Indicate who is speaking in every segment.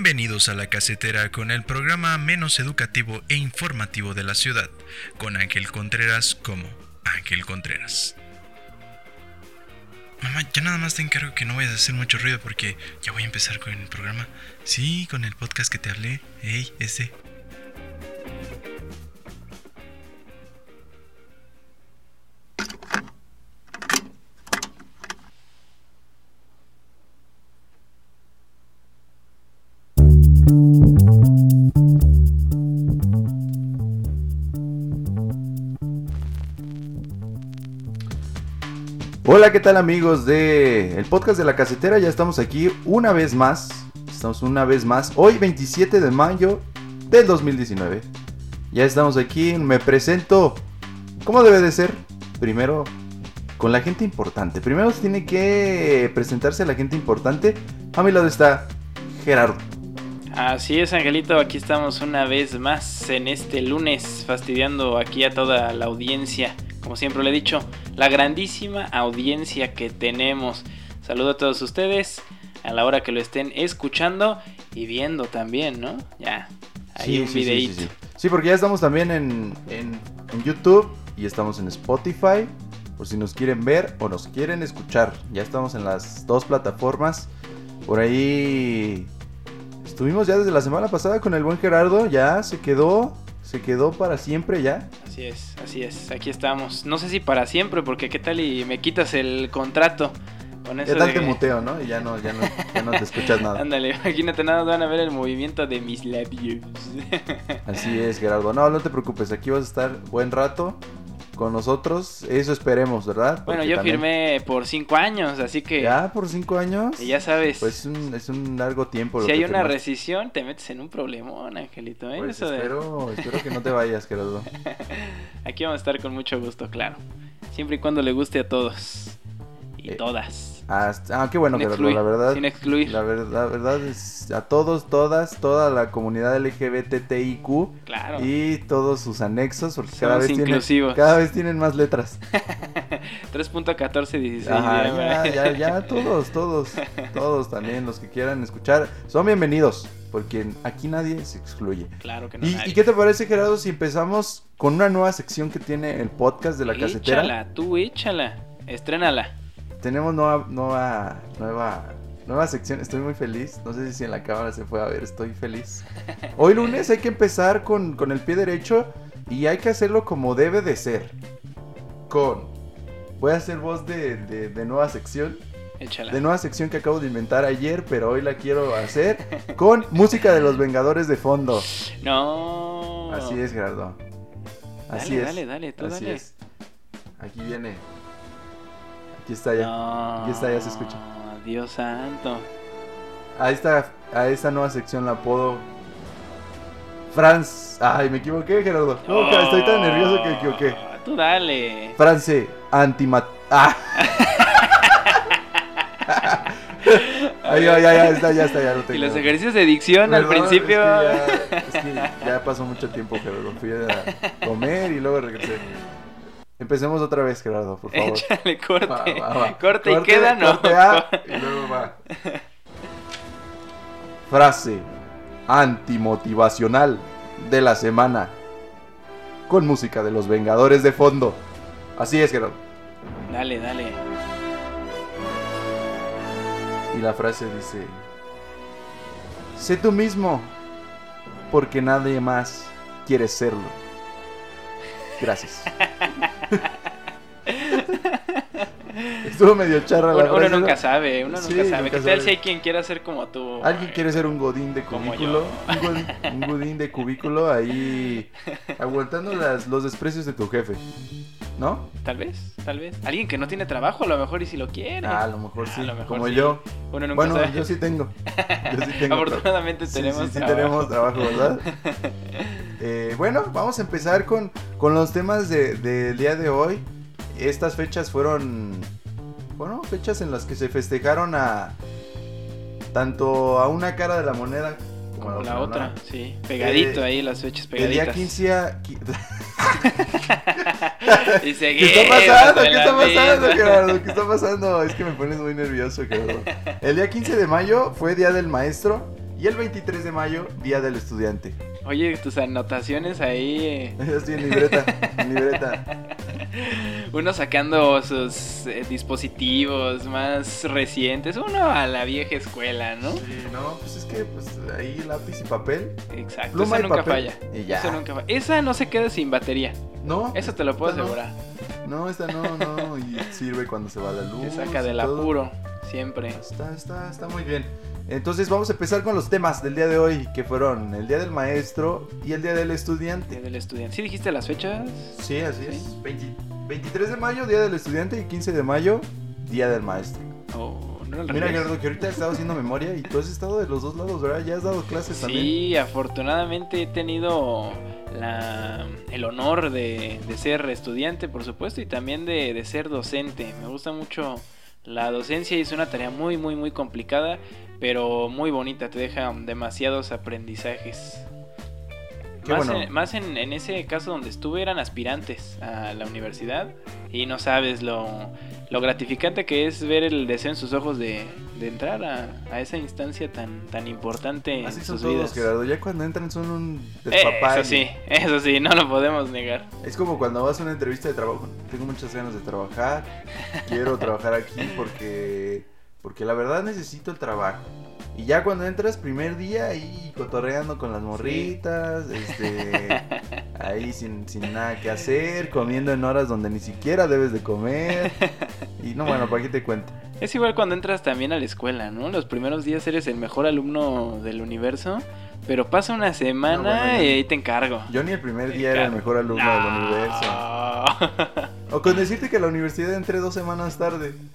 Speaker 1: Bienvenidos a La Casetera con el programa menos educativo e informativo de la ciudad, con Ángel Contreras como Ángel Contreras. Mamá, ya nada más te encargo que no vayas a hacer mucho ruido porque ya voy a empezar con el programa. Sí, con el podcast que te hablé. Ey, ese.
Speaker 2: Hola, ¿qué tal amigos de el podcast de la casetera? Ya estamos aquí una vez más. Estamos una vez más. Hoy 27 de mayo del 2019. Ya estamos aquí. Me presento como debe de ser. Primero con la gente importante. Primero tiene que presentarse la gente importante. A mi lado está Gerardo.
Speaker 3: Así es, Angelito, aquí estamos una vez más en este lunes fastidiando aquí a toda la audiencia. Como siempre le he dicho, la grandísima audiencia que tenemos. Saludo a todos ustedes a la hora que lo estén escuchando y viendo también, ¿no? Ya, hay un
Speaker 2: sí,
Speaker 3: videíto.
Speaker 2: Sí, sí, sí. porque ya estamos también en, en, en YouTube y estamos en Spotify. Por si nos quieren ver o nos quieren escuchar. Ya estamos en las dos plataformas. Por ahí estuvimos ya desde la semana pasada con el buen Gerardo. Ya se quedó. Se quedó para siempre ya.
Speaker 3: Así es, así es. Aquí estamos. No sé si para siempre, porque qué tal y me quitas el contrato. Con eso
Speaker 2: ¿Qué tal
Speaker 3: de
Speaker 2: te muteo, no? Y ya no, ya no, ya no te escuchas nada.
Speaker 3: Ándale, imagínate nada, van a ver el movimiento de mis labios.
Speaker 2: Así es, Gerardo. No, no te preocupes. Aquí vas a estar buen rato con nosotros. Eso esperemos, ¿verdad?
Speaker 3: bueno, yo
Speaker 2: también-
Speaker 3: firmé por cinco años, así que
Speaker 2: Ya por cinco años.
Speaker 3: y ya sabes.
Speaker 2: Pues es un, es un largo tiempo. lo
Speaker 3: si hay
Speaker 2: que
Speaker 3: una
Speaker 2: firmaste.
Speaker 3: rescisión, te metes en un problemón, Angelito. ¿eh?
Speaker 2: Pues
Speaker 3: Eso de-
Speaker 2: espero, espero que no te vayas, Gerardo.
Speaker 3: Aquí vamos a estar con mucho gusto, claro. Siempre y cuando le guste a todos. Y
Speaker 2: Eh,
Speaker 3: todas.
Speaker 2: Hasta- ah, qué bueno,
Speaker 3: Sin
Speaker 2: Gerardo.
Speaker 3: excluir,
Speaker 2: La verdad,
Speaker 3: sin excluir.
Speaker 2: la verdad, la verdad es a todos, todas, toda la comunidad LGBTIQ
Speaker 3: Claro.
Speaker 2: y todos sus anexos, porque cada vez, tienen, cada vez tienen más letras.
Speaker 3: 3.1416.
Speaker 2: Ajá,
Speaker 3: ya,
Speaker 2: ya, ya, ya, todos, todos, todos también, los que quieran escuchar, son bienvenidos, porque aquí nadie se excluye.
Speaker 3: Claro que no.
Speaker 2: ¿Y,
Speaker 3: nadie.
Speaker 2: ¿Y qué te parece, Gerardo, si empezamos con una nueva sección que tiene el podcast de la casetera?
Speaker 3: Échala, tú échala. Estrénala.
Speaker 2: Tenemos nueva, nueva, nueva, nueva sección. Estoy muy feliz. No sé si en la cámara se puede ver. Estoy feliz. Hoy lunes hay que empezar con, con el pie derecho y hay que hacerlo como debe de ser. Con. Voy a hacer voz de, de, de nueva sección.
Speaker 3: Échala.
Speaker 2: De nueva sección que acabo de inventar ayer, pero hoy la quiero hacer con música de los Vengadores de fondo.
Speaker 3: No.
Speaker 2: Así es, Gerardo. Así
Speaker 3: Dale,
Speaker 2: es.
Speaker 3: dale, dale, tú
Speaker 2: Así
Speaker 3: dale.
Speaker 2: es. Aquí viene. Aquí está ya.
Speaker 3: No.
Speaker 2: Aquí está, ya se escucha.
Speaker 3: Dios santo.
Speaker 2: A esta, a esta nueva sección la apodo Franz. Ay, me equivoqué, Gerardo. No, estoy tan nervioso que me equivoqué.
Speaker 3: Tú dale.
Speaker 2: France antimat. Ah. Ay, ya, ya, ya está, ya está, ya lo tengo.
Speaker 3: Y los ejercicios de dicción al principio.
Speaker 2: Es que, ya, es que ya pasó mucho tiempo, Gerardo. Fui a comer y luego regresé. Empecemos otra vez, Gerardo, por favor.
Speaker 3: Échale corte.
Speaker 2: Va, va, va.
Speaker 3: Corte y queda, no.
Speaker 2: corte A, y luego va. Frase antimotivacional de la semana. Con música de los Vengadores de fondo. Así es, Gerardo.
Speaker 3: Dale, dale.
Speaker 2: Y la frase dice: Sé tú mismo, porque nadie más quiere serlo. Gracias. Estuvo medio charra la
Speaker 3: Uno, uno
Speaker 2: frase, ¿no?
Speaker 3: nunca sabe, uno
Speaker 2: Sí,
Speaker 3: nunca sabe.
Speaker 2: nunca
Speaker 3: ¿Qué tal si hay quien quiera ser como tú?
Speaker 2: Alguien quiere ser un godín de cubículo. Un godín, un godín de cubículo ahí aguantando las, los desprecios de tu jefe. ¿No?
Speaker 3: Tal vez, tal vez. Alguien que no tiene trabajo, a lo mejor y si lo quiere.
Speaker 2: Ah, a lo mejor sí.
Speaker 3: lo mejor
Speaker 2: como
Speaker 3: sí.
Speaker 2: yo.
Speaker 3: Uno nunca
Speaker 2: Bueno,
Speaker 3: sabe.
Speaker 2: yo sí tengo. Yo sí tengo.
Speaker 3: Afortunadamente
Speaker 2: Sí,
Speaker 3: tenemos
Speaker 2: sí,
Speaker 3: trabajo.
Speaker 2: tenemos trabajo, ¿verdad? Eh, bueno, vamos a empezar con, con los temas de- del día de hoy. Estas fechas fueron, bueno, fechas en las que se festejaron a tanto a una cara de la moneda como,
Speaker 3: Como
Speaker 2: a
Speaker 3: la otra, sí. Pegadito
Speaker 2: Eh,
Speaker 3: ahí las fechas
Speaker 2: El
Speaker 3: pegaditas.
Speaker 2: día 15 a...
Speaker 3: Y
Speaker 2: ¿Qué está pasando? ¿Qué está pasando. Gerardo? ¿Qué está pasando? Es que me pones muy nervioso, Gerardo. El día 15 de mayo fue Día del Maestro Y el 23 de mayo, Día del Estudiante.
Speaker 3: Oye, tus anotaciones ahí. eh,
Speaker 2: Estoy en libreta, en libreta.
Speaker 3: Uno sacando sus eh, dispositivos más recientes. Uno a la vieja escuela, ¿no?
Speaker 2: Sí, no, pues es que pues ahí lápiz y papel.
Speaker 3: Exacto.
Speaker 2: Pluma
Speaker 3: Esa
Speaker 2: y
Speaker 3: nunca
Speaker 2: papel,
Speaker 3: falla.
Speaker 2: y ya.
Speaker 3: Esa nunca falla. Esa no se queda sin batería.
Speaker 2: No.
Speaker 3: Eso te lo puedo
Speaker 2: esta no.
Speaker 3: asegurar.
Speaker 2: No, esta no, no. Y sirve cuando se va la luz.
Speaker 3: Te saca del apuro. Siempre.
Speaker 2: Está, está, está muy bien. Entonces vamos a empezar con los temas del día de hoy, que fueron el Día del Maestro y el Día del
Speaker 3: Día
Speaker 2: Estudiante.
Speaker 3: del estudiante. ¿Sí dijiste las fechas?
Speaker 2: Sí, así
Speaker 3: Sí.
Speaker 2: es. 20 23 de mayo, Día del Estudiante, y 15 de mayo, Día del Maestro.
Speaker 3: Oh, no
Speaker 2: Mira,
Speaker 3: revés.
Speaker 2: Gerardo, que ahorita he estado haciendo memoria y tú has estado de los dos lados, ¿verdad? Ya has dado clases también.
Speaker 3: Sí, afortunadamente he tenido la- el honor de, de ser estudiante, por supuesto, y también de, de ser docente. Me gusta mucho la docencia y es una tarea muy, muy, muy complicada, pero muy bonita. Te deja demasiados aprendizajes.
Speaker 2: Qué
Speaker 3: más
Speaker 2: bueno.
Speaker 3: en, más en, en ese caso donde estuve eran aspirantes a la universidad y no sabes lo, lo gratificante que es ver el deseo en sus ojos de, de entrar a, a esa instancia tan, tan importante
Speaker 2: Así
Speaker 3: en
Speaker 2: son
Speaker 3: sus
Speaker 2: todos,
Speaker 3: vidas.
Speaker 2: Gerardo. Ya cuando entran son un
Speaker 3: Eh,
Speaker 2: despapalle.
Speaker 3: eso sí, eso sí, no lo podemos negar.
Speaker 2: Es como cuando vas a una entrevista de trabajo. Tengo muchas ganas de trabajar. Quiero trabajar aquí porque porque la verdad necesito el trabajo. Y ya cuando entras primer día ahí cotorreando con las morritas, este ahí sin, sin nada que hacer, comiendo en horas donde ni siquiera debes de comer. Y no, bueno, ¿para qué te cuento?
Speaker 3: Es igual cuando entras también a la escuela, ¿no? Los primeros días eres el mejor alumno del universo, pero pasa una semana
Speaker 2: No, bueno, yo-
Speaker 3: y ahí te encargo.
Speaker 2: Yo ni el primer día era el mejor alumno del universo. O con decirte que a la universidad entré dos semanas tarde.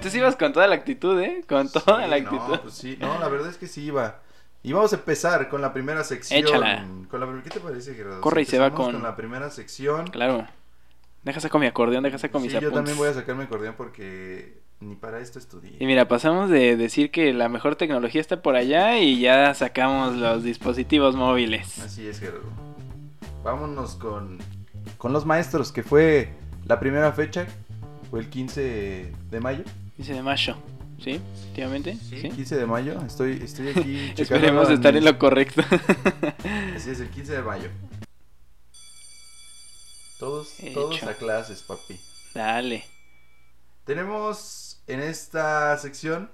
Speaker 3: Tú sí ibas con toda la actitud, ¿eh? Con toda
Speaker 2: Sí,
Speaker 3: la actitud.
Speaker 2: No, pues sí, no, la verdad es que sí iba. Y vamos a empezar con la primera sección.
Speaker 3: Échala.
Speaker 2: Con la, ¿Qué te parece, Gerardo?
Speaker 3: Corre y se va
Speaker 2: empezamos
Speaker 3: con-
Speaker 2: la primera sección.
Speaker 3: Claro. Deja saco mi acordeón, deja saco mis
Speaker 2: Sí, yo
Speaker 3: apuntes.
Speaker 2: también voy a sacar mi acordeón porque ni para esto estudié.
Speaker 3: Y mira, pasamos de decir que la mejor tecnología está por allá y ya sacamos los dispositivos móviles.
Speaker 2: Así es, Gerardo. Vámonos con, con los maestros, que fue la primera fecha. Fue el 15 de mayo.
Speaker 3: Dice de mayo, ¿sí? Efectivamente, ¿sí?
Speaker 2: 15 de mayo. Estoy, estoy aquí.
Speaker 3: Esperemos estar en lo correcto.
Speaker 2: Así es, el 15 de mayo. Todos, todos a clases, papi.
Speaker 3: Dale.
Speaker 2: Tenemos en esta sección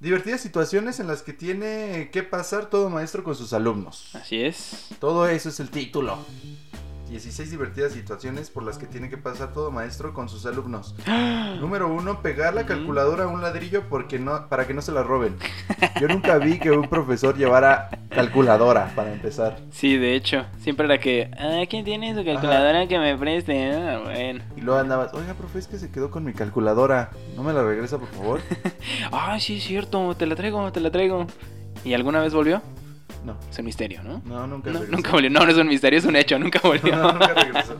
Speaker 2: divertidas situaciones en las que tiene que pasar todo maestro con sus alumnos.
Speaker 3: Así es.
Speaker 2: Todo eso es el título. 16 divertidas situaciones por las que tiene que pasar todo maestro con sus alumnos. Número uno, pegar la calculadora a un ladrillo porque no, para que no se la roben. Yo nunca vi que un profesor llevara calculadora para empezar.
Speaker 3: Sí, de hecho, siempre era que, ah, ¿quién tiene su calculadora que me preste? Ah, bueno.
Speaker 2: Y luego andabas, oiga, profe, es que se quedó con mi calculadora. ¿No me la regresa, por favor?
Speaker 3: Ah, sí, es cierto, te la traigo, te la traigo. ¿Y alguna vez volvió?
Speaker 2: No,
Speaker 3: Es un misterio, ¿no?
Speaker 2: no, nunca
Speaker 3: No,
Speaker 2: regresó.
Speaker 3: nunca volvió. No, no es un misterio, es un hecho, nunca volvió.
Speaker 2: No, nunca regresó.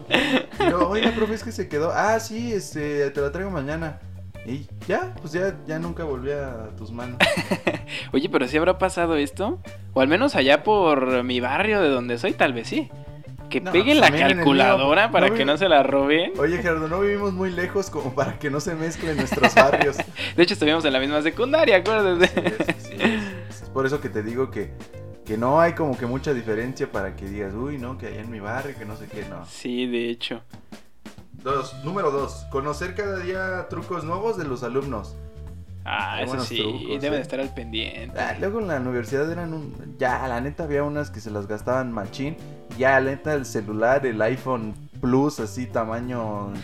Speaker 2: Luego, oiga, profe, es que se quedó. Ah, sí, este, te la traigo mañana. Y ya, pues ya, ya nunca volví a tus manos.
Speaker 3: Oye, pero si habrá pasado esto, o al menos allá por mi barrio de donde soy, tal vez sí. Que
Speaker 2: No,
Speaker 3: peguen
Speaker 2: pues
Speaker 3: la calculadora
Speaker 2: mío.
Speaker 3: para
Speaker 2: No
Speaker 3: que no se la roben.
Speaker 2: Oye, Gerardo, no vivimos muy lejos como para que no se mezclen nuestros barrios.
Speaker 3: De hecho, estuvimos en la misma secundaria, acuérdate.
Speaker 2: Sí, sí, es. Es por eso que te digo que, que no hay como que mucha diferencia para que digas, uy, no, que allá en mi barrio, que no sé qué, no.
Speaker 3: Sí, de hecho.
Speaker 2: Dos, número dos, conocer cada día trucos nuevos de los alumnos.
Speaker 3: Ah,
Speaker 2: Hay
Speaker 3: eso sí,
Speaker 2: trucos,
Speaker 3: deben
Speaker 2: ¿eh?
Speaker 3: estar al pendiente.
Speaker 2: Ah, luego en la universidad eran un... Ya, la neta había unas que se las gastaban machín. Ya, la neta el celular, el iPhone Plus, así tamaño...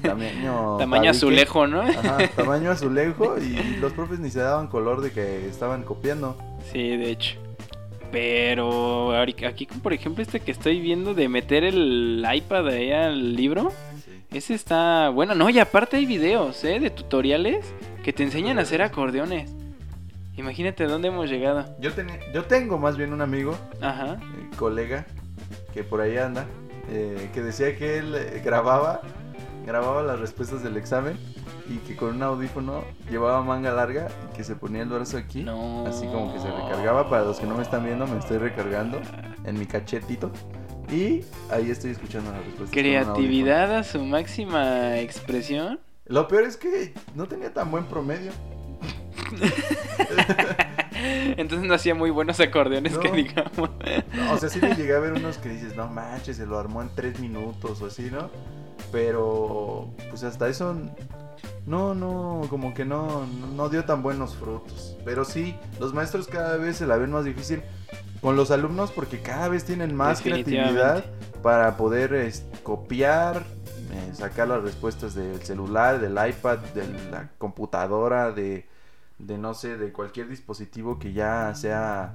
Speaker 2: Tamaño...
Speaker 3: Tamaño azulejo, ¿no?
Speaker 2: Ajá, tamaño azulejo y los profes ni se daban color de que estaban copiando.
Speaker 3: Sí, de hecho. Pero aquí, por ejemplo, este que estoy viendo de meter el iPad ahí al libro,
Speaker 2: Sí.
Speaker 3: ese está bueno. No, y aparte hay videos, ¿eh? De tutoriales que te enseñan a hacer acordeones. Imagínate dónde hemos llegado.
Speaker 2: Yo tengo más bien un amigo,
Speaker 3: Ajá.
Speaker 2: eh, colega, que por ahí anda, eh, que decía que él eh, grababa, grababa las respuestas del examen y que con un audífono llevaba manga larga y que se ponía el brazo aquí.
Speaker 3: No.
Speaker 2: Así como que se recargaba. Para los que no me están viendo, me estoy recargando en mi cachetito. Y ahí estoy escuchando las respuestas.
Speaker 3: Creatividad a su máxima expresión.
Speaker 2: Lo peor es que no tenía tan buen promedio.
Speaker 3: Entonces no hacía muy buenos acordeones
Speaker 2: No.
Speaker 3: que digamos.
Speaker 2: No, o sea, sí le llegué a ver unos que dices, no manches, se lo armó en tres minutos o así, ¿no? Pero, pues hasta eso, no, no, como que no, no dio tan buenos frutos. Pero sí, los maestros cada vez se la ven más difícil con los alumnos porque cada vez tienen más creatividad para poder es, copiar, eh, sacar las respuestas del celular, del iPad, de la computadora, de, de no sé, de cualquier dispositivo que ya sea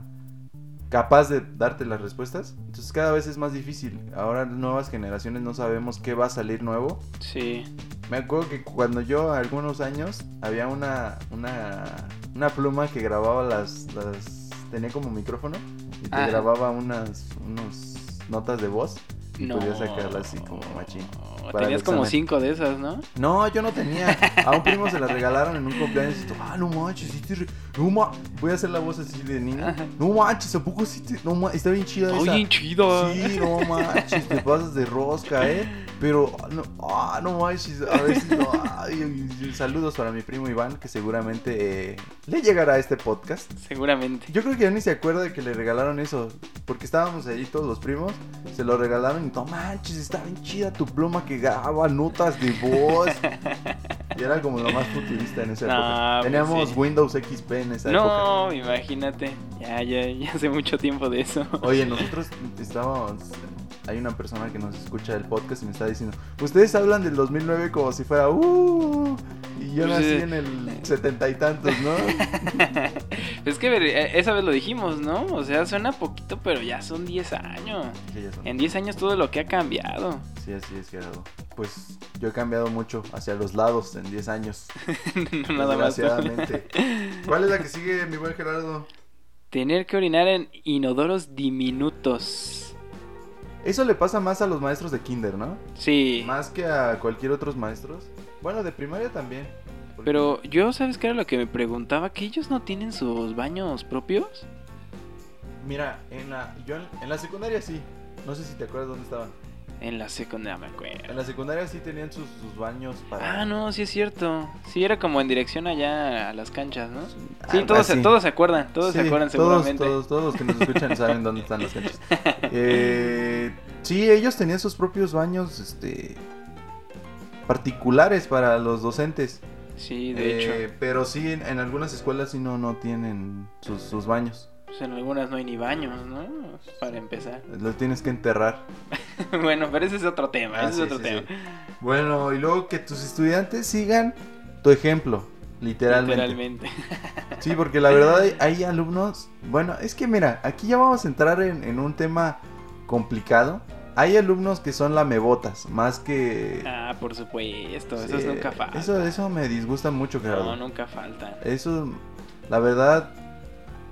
Speaker 2: capaz de darte las respuestas. Entonces cada vez es más difícil. Ahora nuevas generaciones no sabemos qué va a salir nuevo.
Speaker 3: Sí.
Speaker 2: Me acuerdo que cuando yo, algunos años, había una, una, una pluma que grababa las, las... Tenía como micrófono y te
Speaker 3: Ajá.
Speaker 2: grababa unas unos notas de voz y
Speaker 3: No.
Speaker 2: podías sacarlas así como machín.
Speaker 3: Tenías como cinco de esas, ¿no?
Speaker 2: No, yo no tenía. A un primo se la regalaron en un cumpleaños y tú, ah, no manches, sí te re- no ma-". Voy a hacer la voz así de niño. No manches, ¿a poco sí te... No ma- está bien chida esa.
Speaker 3: Oye, chido.
Speaker 2: Sí, no manches, te pasas de rosca, ¿eh? Pero, no, ah, no manches, a ver si no. ay, saludos para mi primo Iván, que seguramente eh, le llegará a este podcast.
Speaker 3: Seguramente.
Speaker 2: Yo creo que ya ni se acuerda de que le regalaron eso, porque estábamos ahí todos los primos, se lo regalaron y no manches, está bien chida tu pluma que graba notas de voz. Y era como lo más futurista en esa
Speaker 3: No,
Speaker 2: época.
Speaker 3: pues
Speaker 2: Teníamos
Speaker 3: sí.
Speaker 2: Windows XP en esa época.
Speaker 3: No, imagínate. Ya, ya, ya hace mucho tiempo de eso.
Speaker 2: Oye, nosotros estábamos. Hay una persona que nos escucha el podcast y me está diciendo: Ustedes hablan del 2009 como si fuera. ¡Uh! Y yo nací en el setenta y tantos, ¿no?
Speaker 3: es que eh, esa vez lo dijimos, ¿no? O sea, suena poquito, pero ya son 10 años.
Speaker 2: Sí, ya son-
Speaker 3: En 10 años todo lo que ha cambiado.
Speaker 2: Sí, así es, Gerardo. Pues yo he cambiado mucho hacia los lados en 10 años.
Speaker 3: No Nada más.
Speaker 2: ¿Cuál es la que sigue, mi buen Gerardo?
Speaker 3: Tener que orinar en inodoros diminutos.
Speaker 2: Eso le pasa más a los maestros de kinder, ¿no?
Speaker 3: Sí.
Speaker 2: Más que a cualquier otros maestros. Bueno, de primaria también. Porque-
Speaker 3: Pero yo, ¿sabes qué era lo que me preguntaba? ¿Que ellos no tienen sus baños propios?
Speaker 2: Mira, en la, yo en, en la secundaria sí. No sé si te acuerdas dónde estaban.
Speaker 3: En la secundaria, me
Speaker 2: En
Speaker 3: acuerdo.
Speaker 2: la secundaria sí tenían sus, sus baños para...
Speaker 3: Ah, no, sí es cierto. Sí, era como en dirección allá a las canchas, ¿no? Sí, todos, se, todos se acuerdan, todos se acuerdan
Speaker 2: todos,
Speaker 3: seguramente.
Speaker 2: Todos, todos los que nos escuchan saben dónde están las canchas. Eh, sí, ellos tenían sus propios baños este, particulares para los docentes.
Speaker 3: Sí, de
Speaker 2: Eh,
Speaker 3: hecho.
Speaker 2: Pero sí, en, en algunas escuelas sí no, no tienen sus, sus baños.
Speaker 3: Pues en algunas no hay ni baños, ¿no? Para empezar.
Speaker 2: Los tienes que enterrar.
Speaker 3: bueno, pero ese es otro tema,
Speaker 2: Ah,
Speaker 3: ese
Speaker 2: sí,
Speaker 3: es otro
Speaker 2: sí,
Speaker 3: tema.
Speaker 2: sí. Bueno, y luego que tus estudiantes sigan tu ejemplo, literalmente.
Speaker 3: Literalmente.
Speaker 2: Sí, porque la verdad hay, hay alumnos. Bueno, es que mira, aquí ya vamos a entrar en, en un tema complicado. Hay alumnos que son lamebotas, más que.
Speaker 3: ah, por supuesto,
Speaker 2: Sí,
Speaker 3: esos nunca faltan.
Speaker 2: Eso, eso me disgusta mucho, Gerardo.
Speaker 3: No, nunca faltan.
Speaker 2: Eso, la verdad,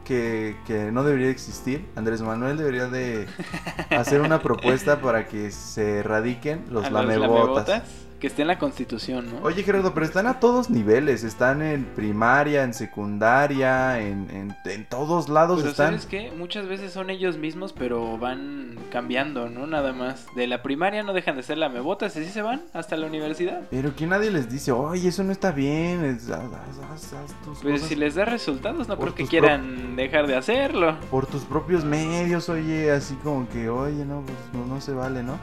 Speaker 2: que, que no debería existir. Andrés Manuel debería de hacer una propuesta para que se erradiquen los
Speaker 3: A
Speaker 2: lamebotas.
Speaker 3: Que esté en la constitución, ¿no?
Speaker 2: Oye Gerardo, pero están a todos niveles, están en primaria, en secundaria, en, en, en todos lados
Speaker 3: Pero
Speaker 2: están.
Speaker 3: ¿sabes qué? Muchas veces son ellos mismos, pero van cambiando, ¿no? Nada más. De la primaria no dejan de ser lamebotas, y así se van hasta la universidad.
Speaker 2: Pero que nadie les dice, oye, eso no está bien, es- haz, haz- haz tus
Speaker 3: Pues
Speaker 2: cosas
Speaker 3: si les da resultados, no creo que quieran dejar de hacerlo.
Speaker 2: por tus propios medios, oye, así como que, oye, no, pues no, no se vale, ¿no?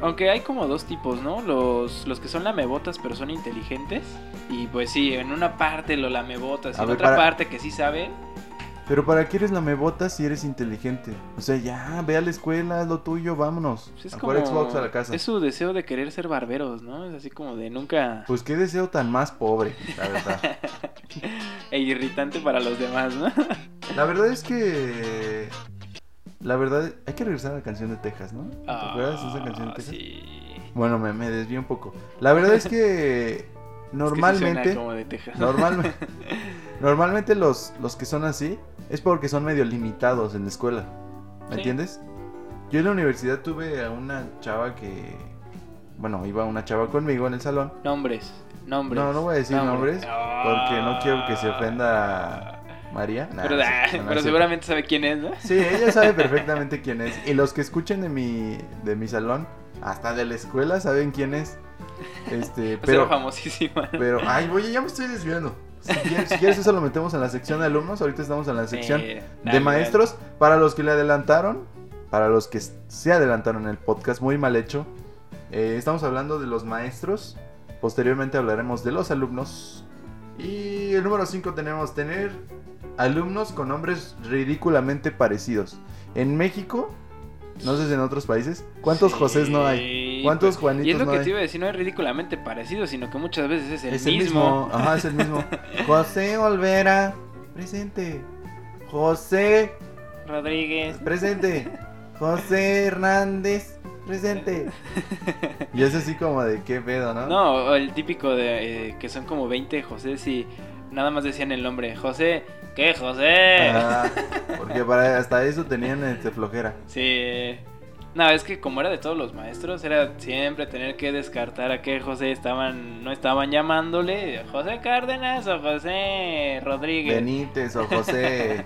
Speaker 3: Aunque hay como dos tipos, ¿no? Los, los que son lamebotas pero son inteligentes. Y pues sí, en una parte lo lamebotas y
Speaker 2: A
Speaker 3: en
Speaker 2: ver,
Speaker 3: otra
Speaker 2: para-
Speaker 3: parte que sí saben.
Speaker 2: Pero ¿para qué eres la mebota si eres inteligente? O sea, ya, ve a la escuela, haz lo tuyo, vámonos.
Speaker 3: pues es
Speaker 2: a
Speaker 3: como...
Speaker 2: jugar Xbox a la casa.
Speaker 3: Es su deseo de querer ser barberos, ¿no? Es así como de nunca...
Speaker 2: Pues qué deseo tan más pobre, la verdad.
Speaker 3: e irritante para los demás, ¿no?
Speaker 2: la verdad es que... La verdad, hay que regresar a la canción de Texas, ¿no? ¿Te acuerdas de esa canción de
Speaker 3: Ah,
Speaker 2: Texas?
Speaker 3: Sí.
Speaker 2: Bueno, me, me desvío un poco. La verdad es que
Speaker 3: Es que
Speaker 2: normalmente...
Speaker 3: como de Texas.
Speaker 2: Normalmente, normalmente los, los que son así es porque son medio limitados en la escuela. ¿Me
Speaker 3: Sí.
Speaker 2: entiendes? Yo en la universidad tuve a una chava que. Bueno, iba una chava conmigo en el salón.
Speaker 3: Nombres, nombres.
Speaker 2: No, no voy a decir nombres porque no quiero que se ofenda María. Nah,
Speaker 3: Pero,
Speaker 2: no,
Speaker 3: ah,
Speaker 2: no, no es
Speaker 3: pero seguramente sabe quién es, ¿no?
Speaker 2: Sí, ella sabe perfectamente quién es. Y los que escuchen de mi, de mi salón, hasta de la escuela, saben quién es. Este,
Speaker 3: Pero famosísima.
Speaker 2: Pero, ay, oye, ya me estoy desviando. Si quieres, si quieres eso lo metemos en la sección de alumnos. Ahorita estamos en la sección
Speaker 3: Eh,
Speaker 2: de maestros. Para los que le adelantaron, para los que se adelantaron en el podcast, muy mal hecho. eh, estamos hablando de los maestros. Posteriormente hablaremos de los alumnos. Y el número 5 tenemos tener alumnos con nombres ridículamente parecidos. En México, no sé si en otros países, ¿cuántos
Speaker 3: Sí,
Speaker 2: Josés no hay? ¿Cuántos
Speaker 3: pues,
Speaker 2: Juanitos
Speaker 3: Y es lo
Speaker 2: no
Speaker 3: que
Speaker 2: hay?
Speaker 3: te iba a decir, no es ridículamente parecido, sino que muchas veces es el
Speaker 2: es
Speaker 3: mismo.
Speaker 2: el mismo. Ajá, es el mismo. José Olvera, presente. José
Speaker 3: Rodríguez.
Speaker 2: Presente. José Hernández. Presente. Y es así como de qué pedo, ¿no?
Speaker 3: No, el típico de eh, que son como 20 José y nada más decían el nombre. José, ¿qué José?
Speaker 2: Ah, porque para hasta eso tenían este, flojera.
Speaker 3: Sí. No, es que como era de todos los maestros, era siempre tener que descartar a qué José estaban, no estaban llamándole. José Cárdenas o José Rodríguez.
Speaker 2: Benítez o José.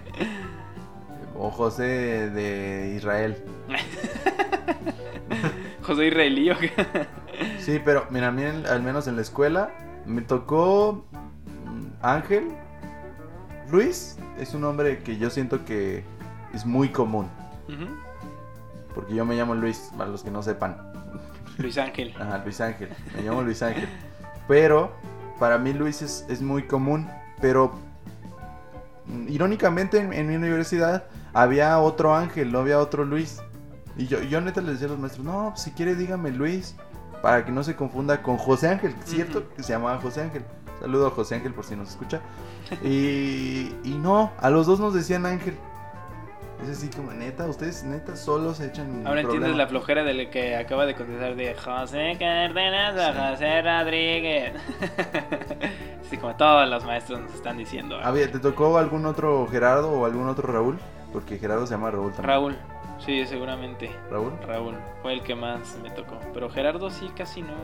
Speaker 2: o José de Israel.
Speaker 3: José Israelí?
Speaker 2: Sí, pero mira, a mí al menos en la escuela me tocó Ángel. Luis es un nombre que yo siento que es muy común. Porque yo me llamo Luis, para los que no sepan.
Speaker 3: Luis Ángel.
Speaker 2: Ajá, Luis Ángel. Me llamo Luis Ángel. Pero para mí Luis es, es muy común. Pero mm, irónicamente en, en mi universidad había otro Ángel, no había otro Luis. Y yo, yo neta les decía a los maestros, no, pues, si quiere dígame Luis. Para que no se confunda con José Ángel. ¿Cierto? Que se llamaba José Ángel. Saludo a José Ángel por si nos escucha. Y, y no, a los dos nos decían Ángel. Es así como, neta, ustedes neta solo se echan
Speaker 3: Ahora entiendes la flojera del que acaba de contestar de José Cárdenas o
Speaker 2: Sí.
Speaker 3: José Rodríguez. Así como todos los maestros nos están diciendo.
Speaker 2: A ver, ¿te tocó algún otro Gerardo o algún otro Raúl? Porque Gerardo se llama Raúl también.
Speaker 3: Raúl, sí, seguramente.
Speaker 2: Raúl.
Speaker 3: Raúl fue el que más me tocó. Pero Gerardo sí, casi no.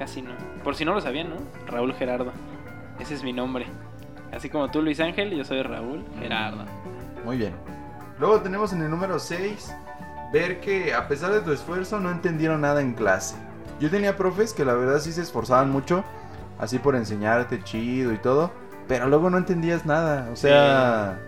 Speaker 3: Casi no. Por si no lo sabían, ¿no? Raúl Gerardo. Ese es mi nombre. Así como tú, Luis Ángel, yo soy Raúl Gerardo.
Speaker 2: Muy bien. Luego tenemos en el número 6 ver que a pesar de tu esfuerzo no entendieron nada en clase. Yo tenía profes que la verdad sí se esforzaban mucho, así por enseñarte chido y todo, pero luego no entendías nada. O sea,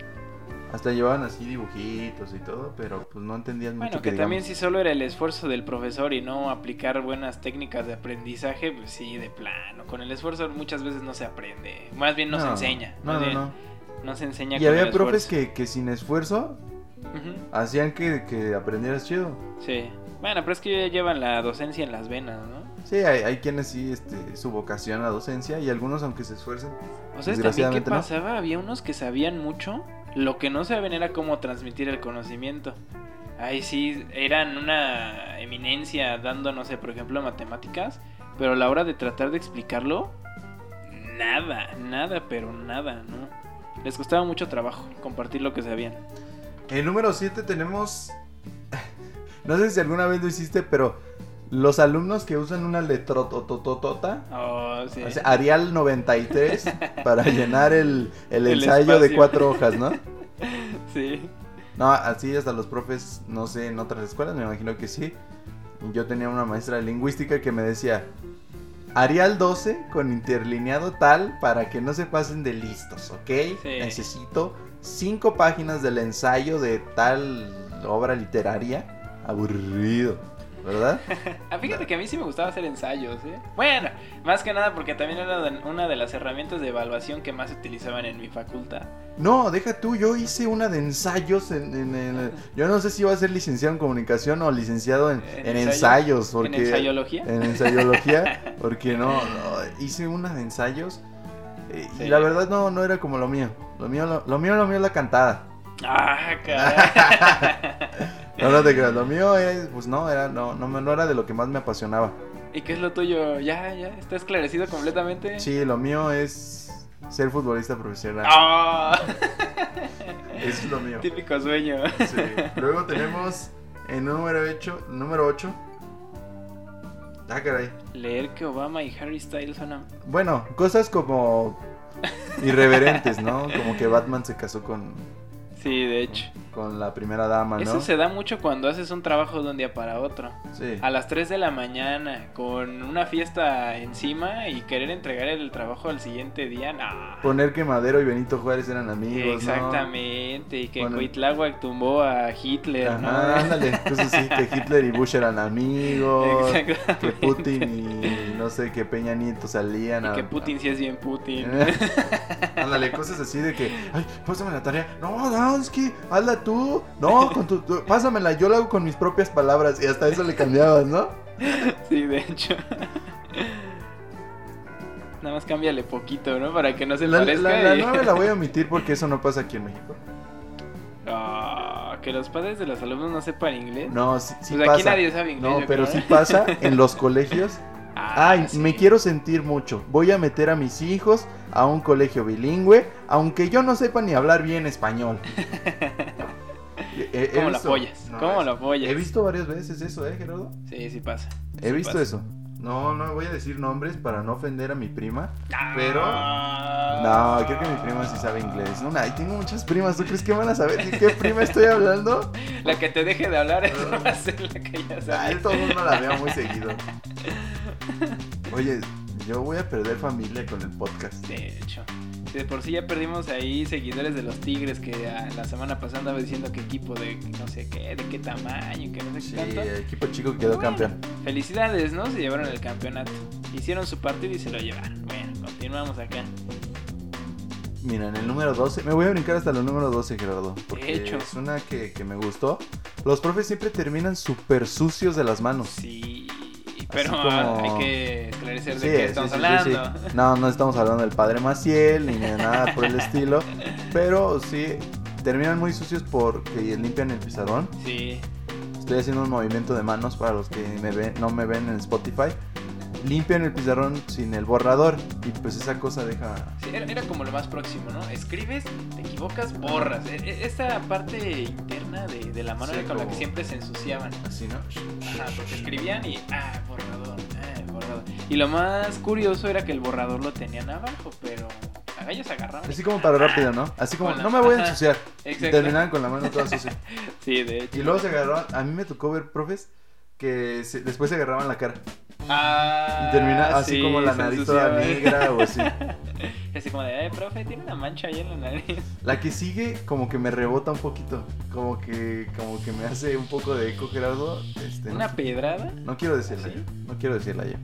Speaker 2: hasta llevaban así dibujitos y todo, pero pues no entendías mucho.
Speaker 3: Bueno, que,
Speaker 2: que
Speaker 3: también si solo era el esfuerzo del profesor y no aplicar buenas técnicas de aprendizaje, pues sí, de plano. Con el esfuerzo muchas veces no se aprende. Más bien no, se enseña.
Speaker 2: No, no,
Speaker 3: bien
Speaker 2: no.
Speaker 3: no se enseña
Speaker 2: Y
Speaker 3: con
Speaker 2: había
Speaker 3: el
Speaker 2: profes que, que sin esfuerzo hacían que, que aprendieras chido.
Speaker 3: Sí. Bueno, pero es que ya llevan la docencia en las venas, ¿no?
Speaker 2: Sí, hay, hay quienes sí, este, su vocación a la docencia y algunos aunque se esfuercen.
Speaker 3: O sea, también qué pasaba, había unos que sabían mucho, lo que no sabían era cómo transmitir el conocimiento. Ahí sí eran una eminencia dando, no sé, por ejemplo, matemáticas, pero a la hora de tratar de explicarlo, nada, nada, pero nada, ¿no? Les costaba mucho trabajo compartir lo que sabían.
Speaker 2: El número 7 tenemos. No sé si alguna vez lo hiciste, pero los alumnos que usan una letrotototota.
Speaker 3: Oh, sí.
Speaker 2: o sea, Arial 93 para llenar el, el
Speaker 3: El
Speaker 2: ensayo de cuatro hojas, ¿no?
Speaker 3: sí.
Speaker 2: No, así hasta los profes, no sé, en otras escuelas, me imagino que sí. Yo tenía una maestra de lingüística que me decía, Arial 12 con interlineado tal para que no se pasen de listos, ¿ok?
Speaker 3: Sí.
Speaker 2: Necesito cinco páginas del ensayo de tal obra literaria. Aburrido, ¿verdad?
Speaker 3: Ah, fíjate que a mí sí me gustaba hacer ensayos, ¿eh? Bueno, más que nada porque también era una de las herramientas de evaluación que más se utilizaban en mi facultad.
Speaker 2: No, deja tú, yo hice una de ensayos en, en- en- yo no sé si iba a ser licenciado en comunicación o licenciado en,
Speaker 3: ¿En
Speaker 2: en
Speaker 3: ensayo?
Speaker 2: ensayos. Porque,
Speaker 3: ¿En ensayología?
Speaker 2: En ensayología, porque no, no, hice una de ensayos eh, y la verdad no, no era como lo mío. Lo mío, lo, lo mío, lo mío es la cantada.
Speaker 3: Ah, caray.
Speaker 2: No, no te creas, lo mío es, pues no, era, no, no, era de lo que más me apasionaba.
Speaker 3: ¿Y qué es lo tuyo? ¿Ya, ya? ¿Está esclarecido completamente?
Speaker 2: Sí, lo mío es ser futbolista profesional.
Speaker 3: Ah.
Speaker 2: Eso es lo mío.
Speaker 3: Típico sueño.
Speaker 2: Sí. Luego tenemos el número 8, número 8. Ah, caray.
Speaker 3: Leer que Obama y Harry Styles son...
Speaker 2: Bueno, cosas como irreverentes, ¿no? Como que Batman se casó con,
Speaker 3: Sí, de hecho.
Speaker 2: Con la primera dama, ¿no?
Speaker 3: Eso se da mucho cuando haces un trabajo de un día para otro.
Speaker 2: Sí.
Speaker 3: A las 3 de la mañana, con una fiesta encima y querer entregar el trabajo al siguiente día, no.
Speaker 2: Poner que Madero y Benito Juárez eran amigos, ¿no?
Speaker 3: Exactamente, y que
Speaker 2: Bueno.
Speaker 3: Tumbó a Hitler,
Speaker 2: Ajá,
Speaker 3: ¿no?
Speaker 2: ándale, así, que Hitler y Bush eran amigos, que Putin y no sé, que Peña Nieto salían
Speaker 3: Y
Speaker 2: a...
Speaker 3: que Putin sí es bien Putin.
Speaker 2: Ándale, cosas así de que, ay, pásame la tarea. No, no, es que hazla tú. No, con tu, tu- pásamela, yo la hago con mis propias palabras. Y hasta eso le cambiabas, ¿no?
Speaker 3: sí, de hecho. Nada más cámbiale poquito, ¿no? Para que no se
Speaker 2: La,
Speaker 3: parezca.
Speaker 2: la, la
Speaker 3: y-
Speaker 2: nueve la voy a omitir porque eso no pasa aquí en México.
Speaker 3: Ah, que los padres de los alumnos no sepan inglés.
Speaker 2: No, sí, sí
Speaker 3: pues
Speaker 2: pasa.
Speaker 3: aquí nadie sabe inglés.
Speaker 2: No, pero
Speaker 3: creo,
Speaker 2: sí
Speaker 3: ¿eh?
Speaker 2: pasa en los colegios.
Speaker 3: Ah,
Speaker 2: Ay,
Speaker 3: sí.
Speaker 2: me quiero sentir mucho. Voy a meter a mis hijos a un colegio bilingüe, aunque yo no sepa ni hablar bien español. He- he
Speaker 3: ¿Cómo lo
Speaker 2: visto-
Speaker 3: apoyas?
Speaker 2: no,
Speaker 3: ¿Cómo
Speaker 2: es-
Speaker 3: lo apoyas?
Speaker 2: He visto varias veces eso, ¿eh, Gerardo?
Speaker 3: Sí, sí pasa.
Speaker 2: He
Speaker 3: Sí
Speaker 2: visto
Speaker 3: pasa.
Speaker 2: eso. No, no voy a decir nombres para no ofender a mi prima.
Speaker 3: Ah.
Speaker 2: Pero- No, creo que mi prima sí sabe inglés. No, ay, tengo muchas primas. ¿Tú crees que van a saber de qué prima estoy hablando?
Speaker 3: La que te deje de hablar es ser la que ya
Speaker 2: Ay,
Speaker 3: sabe.
Speaker 2: todo el mundo la veo muy seguido. Oye, yo voy a perder familia con el podcast.
Speaker 3: De hecho. De por sí ya perdimos ahí seguidores de los Tigres que ah, la semana pasada andaba diciendo qué equipo de no sé qué, de qué tamaño, que no sé
Speaker 2: Sí,
Speaker 3: qué tanto.
Speaker 2: equipo chico que quedó
Speaker 3: Bueno,
Speaker 2: campeón.
Speaker 3: Felicidades, ¿no? Se llevaron el campeonato. Hicieron su partido y se lo llevaron. Bueno, continuamos acá.
Speaker 2: Mira, en el número 12, me voy a brincar hasta el número 12, Gerardo. Porque
Speaker 3: hecho.
Speaker 2: es una que, que me gustó. Los profes siempre terminan súper sucios de las manos.
Speaker 3: Sí, pero
Speaker 2: como-
Speaker 3: ah, hay que esclarecer de
Speaker 2: Sí,
Speaker 3: qué estamos
Speaker 2: sí, sí,
Speaker 3: hablando.
Speaker 2: No, no estamos hablando del padre Maciel ni de nada por el estilo. Pero sí, terminan muy sucios porque limpian el pizarrón.
Speaker 3: Sí,
Speaker 2: Estoy haciendo un movimiento de manos para los que me ven, no me ven en Spotify. Limpian el pizarrón sin el borrador. Y pues esa cosa deja.
Speaker 3: sí, era, era como lo más próximo, ¿no? Escribes, te equivocas, borras. E- e- Esta parte interna de, de la mano
Speaker 2: Sí,
Speaker 3: con la que siempre se ensuciaban.
Speaker 2: Así, ¿no?
Speaker 3: Ajá, porque escribían y, ah, borrador, ah, borrador. Y lo más curioso era que el borrador lo tenían abajo, pero a gallos agarraban.
Speaker 2: Así como para rápido, ¿no? Así como, no me voy a ensuciar. Y
Speaker 3: Exacto.
Speaker 2: terminaban con la mano toda sucia.
Speaker 3: Sí, de hecho.
Speaker 2: Y luego se agarraban. A mí me tocó ver profes que se- después se agarraban la cara.
Speaker 3: Ah,
Speaker 2: Y termina así
Speaker 3: sí,
Speaker 2: como la nariz toda negra o así.
Speaker 3: Así como de, eh, profe, tiene una mancha ahí en la nariz.
Speaker 2: La que sigue como que me rebota un poquito. Como que, como que me hace un poco de eco, Gerardo. Este, no,
Speaker 3: ¿Una pedrada?
Speaker 2: no quiero decirla
Speaker 3: ¿Sí?
Speaker 2: ya. No quiero decirla ya.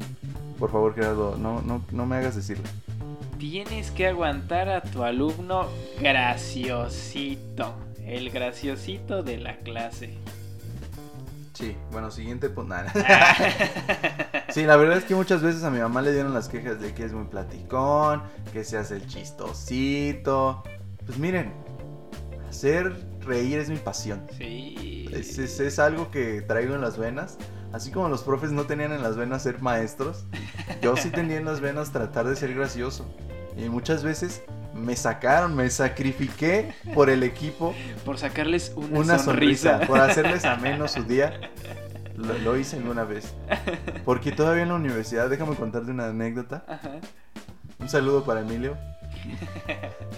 Speaker 2: Por favor, Gerardo, no, no, no me hagas decirla.
Speaker 3: Tienes que aguantar a tu alumno graciosito. El graciosito de la clase.
Speaker 2: Sí, bueno, siguiente pues nada. Sí, la verdad es que muchas veces a mi mamá le dieron las quejas de que es muy platicón, que se hace el chistosito. Pues miren, hacer reír es mi pasión.
Speaker 3: Sí.
Speaker 2: Es, es- es algo que traigo en las venas. Así como los profes no tenían en las venas ser maestros, yo sí tenía en las venas tratar de ser gracioso. Y muchas veces me sacaron, me sacrifiqué por el equipo,
Speaker 3: Por sacarles una,
Speaker 2: una sonrisa,
Speaker 3: sonrisa.
Speaker 2: por hacerles ameno su día. Lo, lo hice alguna vez. Porque todavía en la universidad, déjame contarte una anécdota.
Speaker 3: Ajá.
Speaker 2: Un saludo para Emilio.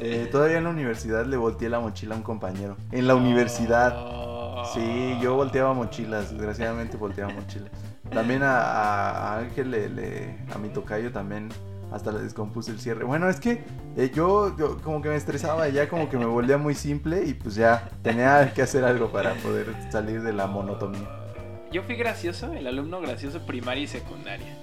Speaker 2: Eh, todavía en la universidad le volteé la mochila a un compañero. En la universidad.
Speaker 3: Oh.
Speaker 2: Sí, yo volteaba mochilas, desgraciadamente volteaba mochilas. También a Ángel, le, le- a mi tocayo también, hasta le descompuse el cierre. Bueno, es que eh, yo, yo como que me estresaba, ya como que me volvía muy simple y pues ya tenía que hacer algo para poder salir de la monotonía.
Speaker 3: Yo fui gracioso, el alumno gracioso primaria y secundaria.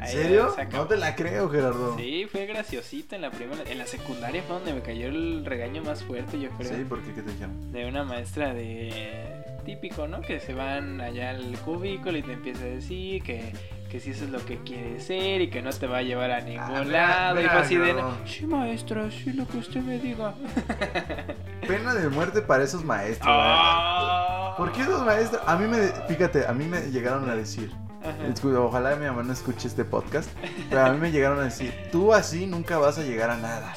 Speaker 2: ¿En serio? No te la creo, Gerardo.
Speaker 3: Sí, fue graciosito en la primera. En la secundaria fue donde me cayó el regaño más fuerte, yo creo.
Speaker 2: Sí, ¿por qué? ¿Qué te dijeron?
Speaker 3: De una maestra de. Típico, ¿no? Que se van allá al cubículo y te empieza a decir que, que si eso es lo que quiere ser y que no te va a llevar a ningún
Speaker 2: Ah, mira,
Speaker 3: lado. y
Speaker 2: mira,
Speaker 3: fue así de. Sí, maestra, sí, lo que usted me diga.
Speaker 2: Pena de muerte para esos maestros.
Speaker 3: Ah.
Speaker 2: ¿eh? ¿Por qué esos maestros? A mí me, fíjate, a mí me llegaron a decir,
Speaker 3: Ajá.
Speaker 2: Ojalá mi mamá no escuche este podcast. Pero a mí me llegaron a decir, tú así nunca vas a llegar a nada.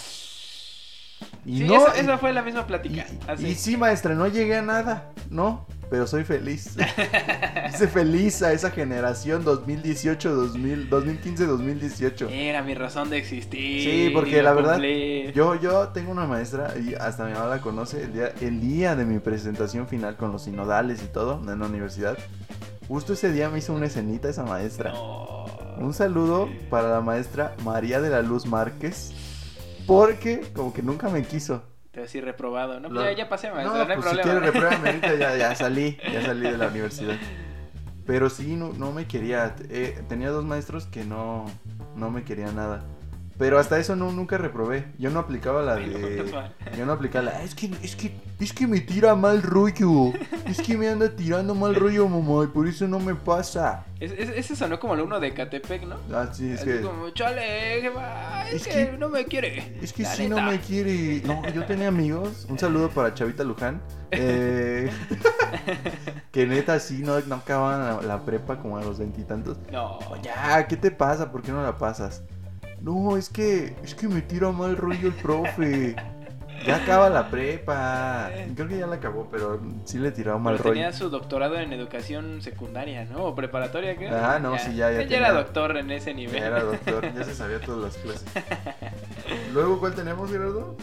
Speaker 2: Y
Speaker 3: Sí,
Speaker 2: no.
Speaker 3: esa,
Speaker 2: y-
Speaker 3: esa fue la misma
Speaker 2: y,
Speaker 3: plática.
Speaker 2: y-
Speaker 3: así.
Speaker 2: y sí, maestra, no llegué a nada. No. Pero soy feliz. Hice feliz a esa generación 2018, 2000, 2015, 2018.
Speaker 3: Era mi razón de existir.
Speaker 2: Sí, porque la verdad,
Speaker 3: cumplí.
Speaker 2: Yo, yo tengo una maestra y hasta mi mamá la conoce. El día, el día de mi presentación final con los sinodales y todo en la universidad, justo ese día me hizo una escenita esa maestra.
Speaker 3: No.
Speaker 2: Un saludo para la maestra María de la Luz Márquez, porque como que nunca me quiso.
Speaker 3: Te voy a decir reprobado. No,
Speaker 2: Lo-
Speaker 3: pues ya, ya pasé, maestro.
Speaker 2: No,
Speaker 3: No, hay
Speaker 2: pues si
Speaker 3: problema.
Speaker 2: quieres repruébame ahorita, ya, ya salí, ya salí de la universidad. Pero sí, no, no me quería. eh, tenía dos maestros que no, no me querían nada. Pero hasta eso no, nunca reprobé. Yo no aplicaba la de. Yo no aplicaba la. Es que, es que, es que me tira mal rollo. Es que me anda tirando mal rollo, mamá, y por eso no me pasa.
Speaker 3: Es- es- ese sonó como el uno de Catepec, ¿no?
Speaker 2: Ah, sí, es
Speaker 3: Así
Speaker 2: que.
Speaker 3: como, chale, jefa, es,
Speaker 2: Es
Speaker 3: que,
Speaker 2: que-
Speaker 3: no me quiere.
Speaker 2: Es que sí no me quiere. No, yo tenía amigos. Un saludo para Chavita Luján. eh, que neta sí no, no acababan la, la prepa como a los veintitantos.
Speaker 3: No.
Speaker 2: Ya, ¿qué te pasa? ¿Por qué no la pasas? No, es que. Es que me tira mal rollo el profe. Ya acaba la prepa. Creo que ya la acabó, pero sí le tiraba mal
Speaker 3: Pero
Speaker 2: rollo.
Speaker 3: tenía su doctorado en educación secundaria, ¿no? O preparatoria, ¿qué?
Speaker 2: Ah, no, sí, ya- ya tenía.
Speaker 3: era doctor en ese nivel.
Speaker 2: Ya era doctor, ya se sabía todas las clases. Luego, ¿cuál tenemos, Gerardo?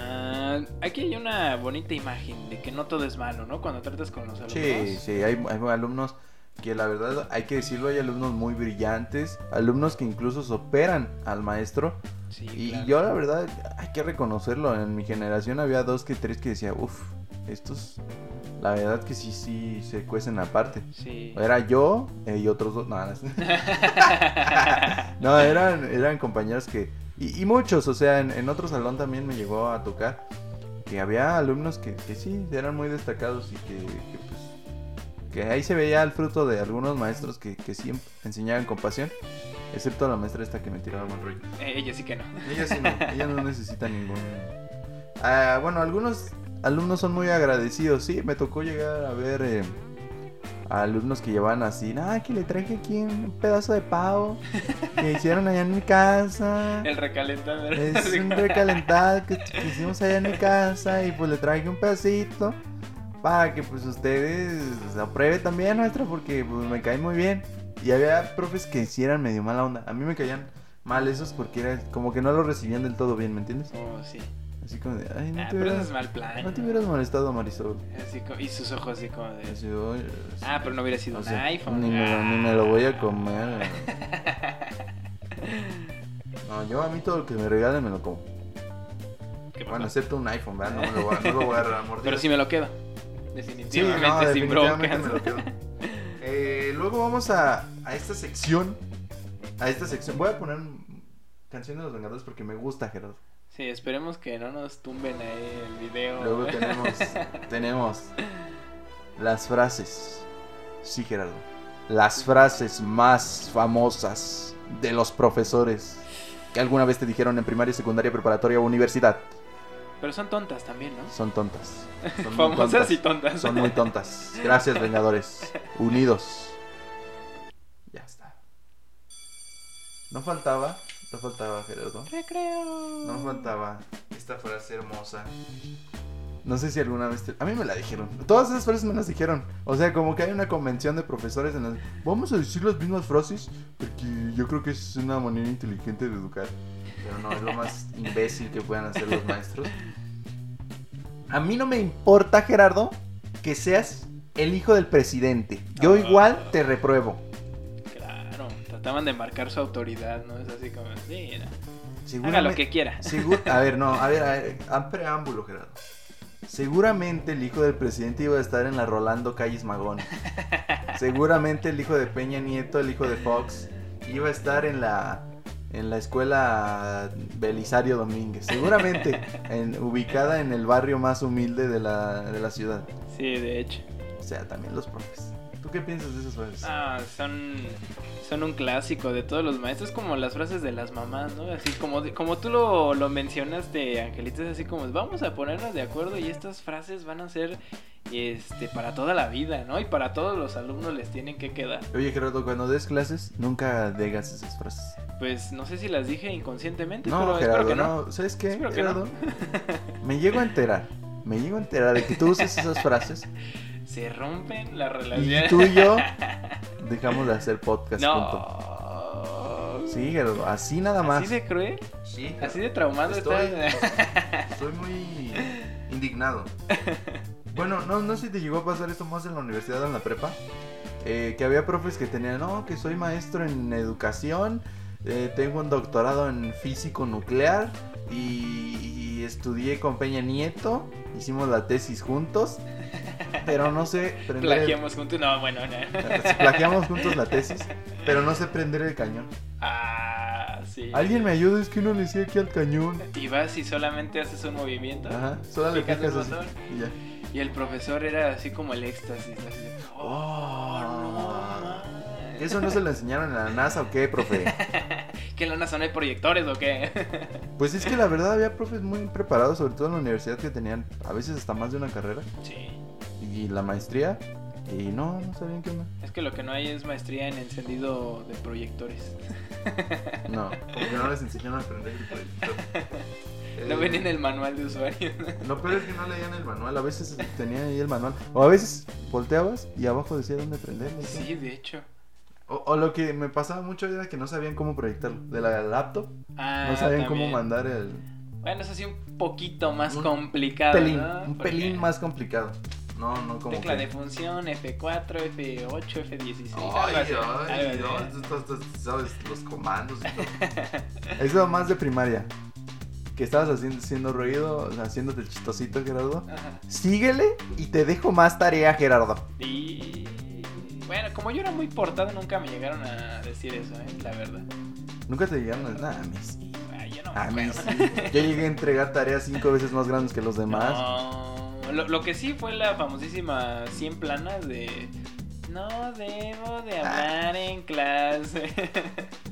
Speaker 3: Ah, aquí hay una bonita imagen de que no todo es malo, ¿no? Cuando tratas con los alumnos.
Speaker 2: Sí, sí, hay, hay alumnos que la verdad, hay que decirlo, hay alumnos muy brillantes, alumnos que incluso superan al maestro.
Speaker 3: Sí,
Speaker 2: Y
Speaker 3: claro.
Speaker 2: yo la verdad, hay que reconocerlo, en mi generación había dos que tres que decía, uff, estos, la verdad que sí, sí, se cuecen aparte.
Speaker 3: Sí.
Speaker 2: Era yo eh, y otros dos, no, no, no, eran, eran compañeros que, y, y muchos, o sea, en, en otro salón también me llegó a tocar que había alumnos que, que sí, eran muy destacados y que, que, que ahí se veía el fruto de algunos maestros que, que sí enseñaban con pasión, excepto la maestra esta que me tiraba mal rollo.
Speaker 3: Eh, ella sí que no.
Speaker 2: Ella sí no, ella no necesita ningún... Ah, bueno, algunos alumnos son muy agradecidos, sí, me tocó llegar a ver eh, a alumnos que llevaban así, ah, que le traje aquí un pedazo de pavo que hicieron allá en mi casa.
Speaker 3: El recalentado.
Speaker 2: Es un recalentado que, que hicimos allá en mi casa y pues le traje un pedacito para que pues ustedes aprueben también nuestro porque pues me cae muy bien. Y había profes que sí eran medio mala onda. A mí me caían mal esos porque era como que no lo recibían del todo bien, ¿me entiendes?
Speaker 3: Oh, sí.
Speaker 2: Así como de, ay, no
Speaker 3: Ah,
Speaker 2: te
Speaker 3: pero eso
Speaker 2: hubieras,
Speaker 3: es mal plan.
Speaker 2: no te hubieras molestado, Marisol.
Speaker 3: Así co- y sus ojos así como de...
Speaker 2: Así, "Oye,
Speaker 3: Ah, pero no hubiera sido un
Speaker 2: sea,
Speaker 3: iPhone.
Speaker 2: Ni me, lo- ni me lo voy a comer.
Speaker 3: Ah.
Speaker 2: No, yo a mí todo lo que me regalen me lo como. Bueno, excepto un iPhone, ¿verdad? No, me lo voy a, no lo voy a agarrar.
Speaker 3: Pero sí me lo quedo.
Speaker 2: Sí,
Speaker 3: Definitivamente, sin broncas.
Speaker 2: Eh, luego vamos a, a esta sección. A esta sección. Voy a poner canción de los Vengadores porque me gusta, Gerardo.
Speaker 3: Sí, esperemos que no nos tumben ahí el video.
Speaker 2: Luego tenemos, tenemos las frases. Sí, Gerardo. Las frases más famosas de los profesores que alguna vez te dijeron en primaria, secundaria, preparatoria o universidad.
Speaker 3: Pero son tontas también, ¿no?
Speaker 2: Son tontas. Son
Speaker 3: Famosas
Speaker 2: tontas.
Speaker 3: y tontas.
Speaker 2: Son muy tontas. Gracias, Vengadores. Unidos. Ya está. No faltaba, no faltaba, Gerardo.
Speaker 3: Recreo.
Speaker 2: No faltaba esta frase hermosa. No sé si alguna vez te... A mí me la dijeron. Todas esas frases me las dijeron. O sea, como que hay una convención de profesores en las... Vamos a decir las mismas frases porque yo creo que es una manera inteligente de educar. Pero no, es lo más imbécil que puedan hacer los maestros. A mí no me importa, Gerardo, que seas el hijo del presidente. Yo
Speaker 3: Ah.
Speaker 2: igual te repruebo.
Speaker 3: Claro, trataban de marcar su autoridad, ¿no? Es así como, sí, haga lo que quiera.
Speaker 2: A ver, no, a ver, a ver, a preámbulo, Gerardo. Seguramente el hijo del presidente iba a estar en la Rolando Calles Magón. Seguramente el hijo de Peña Nieto, el hijo de Fox, iba a estar en la en la escuela Belisario Domínguez. Seguramente en- ubicada en el barrio más humilde de la, de la ciudad.
Speaker 3: Sí, de hecho.
Speaker 2: O sea, también los profes. ¿Tú qué piensas de esas frases?
Speaker 3: Ah, son, son un clásico de todos los maestros, como las frases de las mamás, ¿no? Así como, como tú lo, lo mencionaste, Angelita, es así como, vamos a ponernos de acuerdo y estas frases van a ser este, para toda la vida, ¿no? Y para todos los alumnos les tienen que quedar.
Speaker 2: Oye, Gerardo, cuando des clases, nunca digas esas frases.
Speaker 3: Pues no sé si las dije inconscientemente,
Speaker 2: No,
Speaker 3: pero
Speaker 2: Gerardo,
Speaker 3: espero que no.
Speaker 2: no. ¿Sabes qué,
Speaker 3: no.
Speaker 2: Gerardo? Me llego a enterar. me llego a enterar de que tú usas esas frases
Speaker 3: Se rompen las
Speaker 2: y
Speaker 3: relaciones.
Speaker 2: tú y yo dejamos de hacer podcast juntos.
Speaker 3: No.
Speaker 2: Sí, Gerardo, así nada más.
Speaker 3: ¿Así de cruel?
Speaker 2: Sí,
Speaker 3: ¿Así de traumado
Speaker 2: Estoy-
Speaker 3: estás?
Speaker 2: Estoy muy indignado. Bueno, no, no sé si te llegó a pasar esto más en la universidad o en la prepa. eh, que había profes que tenían, no, que soy maestro en educación, eh, tengo un doctorado en físico nuclear y, y estudié con Peña Nieto, hicimos la tesis juntos, pero no sé prender el-
Speaker 3: Plagiamos juntos. No, bueno, no.
Speaker 2: plagiamos juntos la tesis, pero no sé prender el cañón.
Speaker 3: Ah, sí.
Speaker 2: Alguien me ayuda, es que no le sé aquí al cañón.
Speaker 3: Y vas y solamente haces un movimiento.
Speaker 2: Ajá, solo le
Speaker 3: Picas el
Speaker 2: así y ya.
Speaker 3: Y el profesor era así como el éxtasis. Así de,
Speaker 2: Oh,
Speaker 3: mames".
Speaker 2: ¿Eso no se lo enseñaron en la NASA o qué, profe?
Speaker 3: ¿Que en la NASA no hay proyectores o qué?
Speaker 2: Pues es que la verdad había profes muy preparados, sobre todo en la universidad, que tenían a veces hasta más de una carrera
Speaker 3: sí.
Speaker 2: y la maestría. Y no, no sabían qué onda.
Speaker 3: Es que lo que no hay es maestría en encendido de proyectores.
Speaker 2: No, como que no les enseñaron a aprender el proyector.
Speaker 3: No
Speaker 2: Eh,
Speaker 3: ven en el manual de usuario.
Speaker 2: Lo peor es que no leían el manual, a veces tenían ahí el manual. O a veces volteabas y abajo decía dónde prenderlo.
Speaker 3: Sí, de hecho.
Speaker 2: O, o lo que me pasaba mucho era que no sabían cómo proyectarlo. De la laptop,
Speaker 3: Ah,
Speaker 2: no sabían
Speaker 3: también.
Speaker 2: cómo mandar el.
Speaker 3: Bueno, es así un poquito más
Speaker 2: Un
Speaker 3: complicado.
Speaker 2: pelín,
Speaker 3: ¿no?
Speaker 2: un
Speaker 3: Porque
Speaker 2: pelín más complicado. No, no como.
Speaker 3: Tecla
Speaker 2: que-
Speaker 3: de función F4, F8, F16.
Speaker 2: Ay, ay,
Speaker 3: así.
Speaker 2: no, sabes los comandos y todo. Eso más de primaria. Que estabas haciendo, haciendo ruido, haciéndote chistosito, Gerardo.
Speaker 3: Ajá.
Speaker 2: Síguele y te dejo más tarea, Gerardo.
Speaker 3: Y bueno, como yo era muy portado, nunca me llegaron a decir eso, ¿eh? la verdad.
Speaker 2: Nunca te llegaron a nada, a mí sí.
Speaker 3: Ay, yo no me
Speaker 2: A mí sí. Yo llegué a entregar tareas cinco veces más grandes que los demás.
Speaker 3: No, lo, lo que sí fue la famosísima 100 planas de no debo de
Speaker 2: Ah.
Speaker 3: hablar en clase.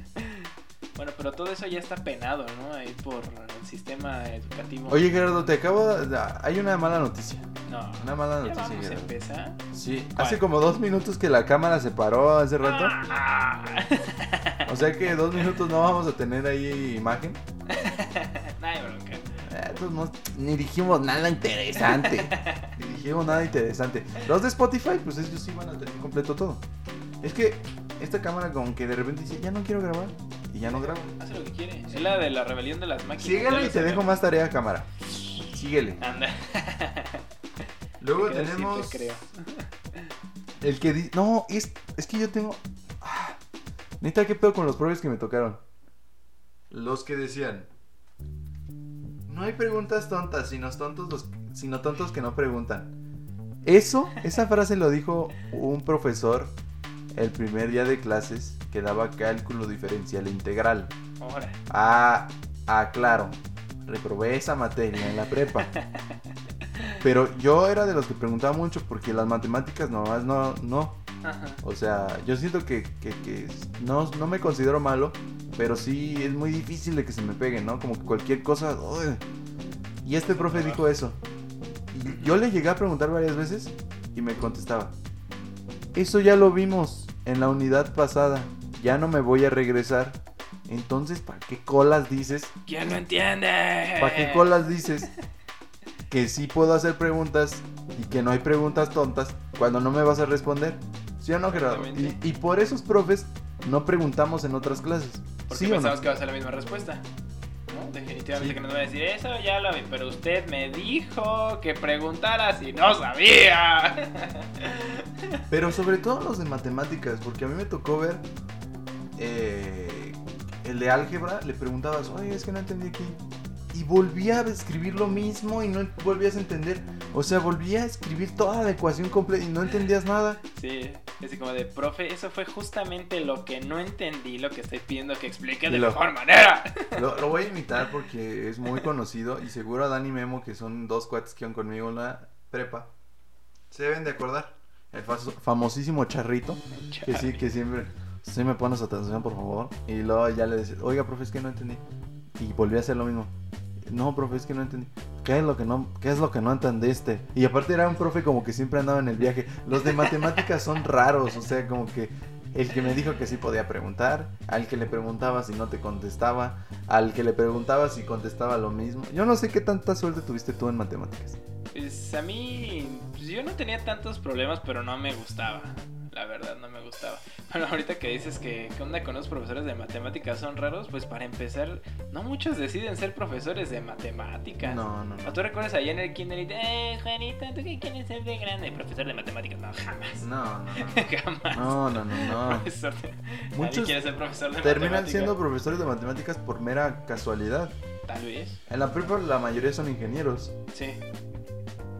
Speaker 3: bueno, pero todo eso ya está penado, ¿no? Ahí por el sistema educativo.
Speaker 2: Oye, Gerardo, te acabo de... Hay una mala noticia.
Speaker 3: no.
Speaker 2: Una mala
Speaker 3: Ya
Speaker 2: noticia,
Speaker 3: vamos a empezar.
Speaker 2: Sí,
Speaker 3: ¿Cuál?
Speaker 2: hace como dos minutos que la cámara se paró hace rato.
Speaker 3: Ah.
Speaker 2: O sea que dos minutos no vamos a tener ahí imagen.
Speaker 3: no hay bronca.
Speaker 2: Eh, pues no- ni dijimos nada interesante. ni dijimos nada interesante. Los de Spotify, pues ellos sí van a tener completo todo. Es que esta cámara como que de repente dice, ya no quiero grabar. Y ya no grabo.
Speaker 3: Hace lo que quiere. Es la de la rebelión de las máquinas.
Speaker 2: Síguele y te dejo más tarea, cámara. Síguele.
Speaker 3: Anda.
Speaker 2: Luego tenemos
Speaker 3: creo.
Speaker 2: el que dice... No, es, es que yo tengo... Ah, Neta, ¿qué pedo con los profes que me tocaron? Los que decían... No hay preguntas tontas, sino tontos, los, sino tontos que no preguntan. Eso, esa frase lo dijo un profesor el primer día de clases que daba cálculo diferencial e integral.
Speaker 3: Ahora.
Speaker 2: Ah, ah, claro. Reprobé esa materia en la prepa. Pero yo era de los que preguntaba mucho porque las matemáticas nomás no, no.
Speaker 3: Ajá.
Speaker 2: O sea, yo siento que, que- que no, no me considero malo, pero sí es muy difícil de que se me pegue, ¿no? Como que cualquier cosa... uy. Y este profe dijo eso. Y yo le llegué a preguntar varias veces y me contestaba. Eso ya lo vimos en la unidad pasada. Ya no me voy a regresar. Entonces, ¿para qué colas dices?
Speaker 3: ¿Quién no entiende?
Speaker 2: ¿Para qué colas dices que sí puedo hacer preguntas y que no hay preguntas tontas cuando no me vas a responder? ¿Sí o no, Gerardo? Y, por esos profes no preguntamos en otras clases.
Speaker 3: Porque
Speaker 2: ¿Sí no?
Speaker 3: pensabas que iba a ser la misma respuesta. ¿No? Definitivamente
Speaker 2: Sí.
Speaker 3: que nos va a decir eso, ya lo vi, pero usted me dijo que preguntara si no sabía.
Speaker 2: Pero sobre todo los de matemáticas, porque a mí me tocó ver eh, el de álgebra, le preguntabas, oye, es que no entendí aquí. Y volvía a escribir lo mismo y no volvías a entender. O sea, volvía a escribir toda la ecuación completa y no entendías nada.
Speaker 3: Sí, así como de, profe, eso fue justamente lo que no entendí, lo que estoy pidiendo que explique de
Speaker 2: Lo-
Speaker 3: mejor manera.
Speaker 2: Lo, lo voy a imitar porque es muy conocido y seguro a Dani Memo, que son dos cuates que iban conmigo en la prepa, se deben de acordar. El famosísimo charrito, que sí, que siempre, sí me pones atención, por favor. Y luego ya le decía, oiga, profe, es que no entendí. Y volví a hacer lo mismo. No, profe, es que no entendí. ¿Qué es lo que no, qué es lo que no entendiste? Y aparte era un profe como que siempre andaba en el viaje. Los de matemáticas son raros, o sea, como que el que me dijo que sí podía preguntar, al que le preguntaba si no te contestaba, al que le preguntaba si contestaba lo mismo. Yo no sé qué tanta suerte tuviste tú en matemáticas.
Speaker 3: Pues a mí, pues yo no tenía tantos problemas, pero no me gustaba. La verdad, no me gustaba. Bueno, ahorita que dices que, ¿qué onda con los profesores de matemáticas son raros? Pues para empezar, no muchos deciden ser profesores de matemáticas.
Speaker 2: No, no,
Speaker 3: ¿O
Speaker 2: no.
Speaker 3: tú recuerdas allá en el kinder y te, eh, Juanita, ¿tú qué quieres ser de grande? Profesor de matemáticas. No, jamás.
Speaker 2: No, no,
Speaker 3: jamás.
Speaker 2: no. No, no, no, no.
Speaker 3: Profesor de-
Speaker 2: Muchos
Speaker 3: quiere ser profesor de
Speaker 2: terminan
Speaker 3: matemáticas.
Speaker 2: siendo profesores de matemáticas por mera casualidad.
Speaker 3: Tal vez,
Speaker 2: En la prepa la mayoría son ingenieros.
Speaker 3: sí.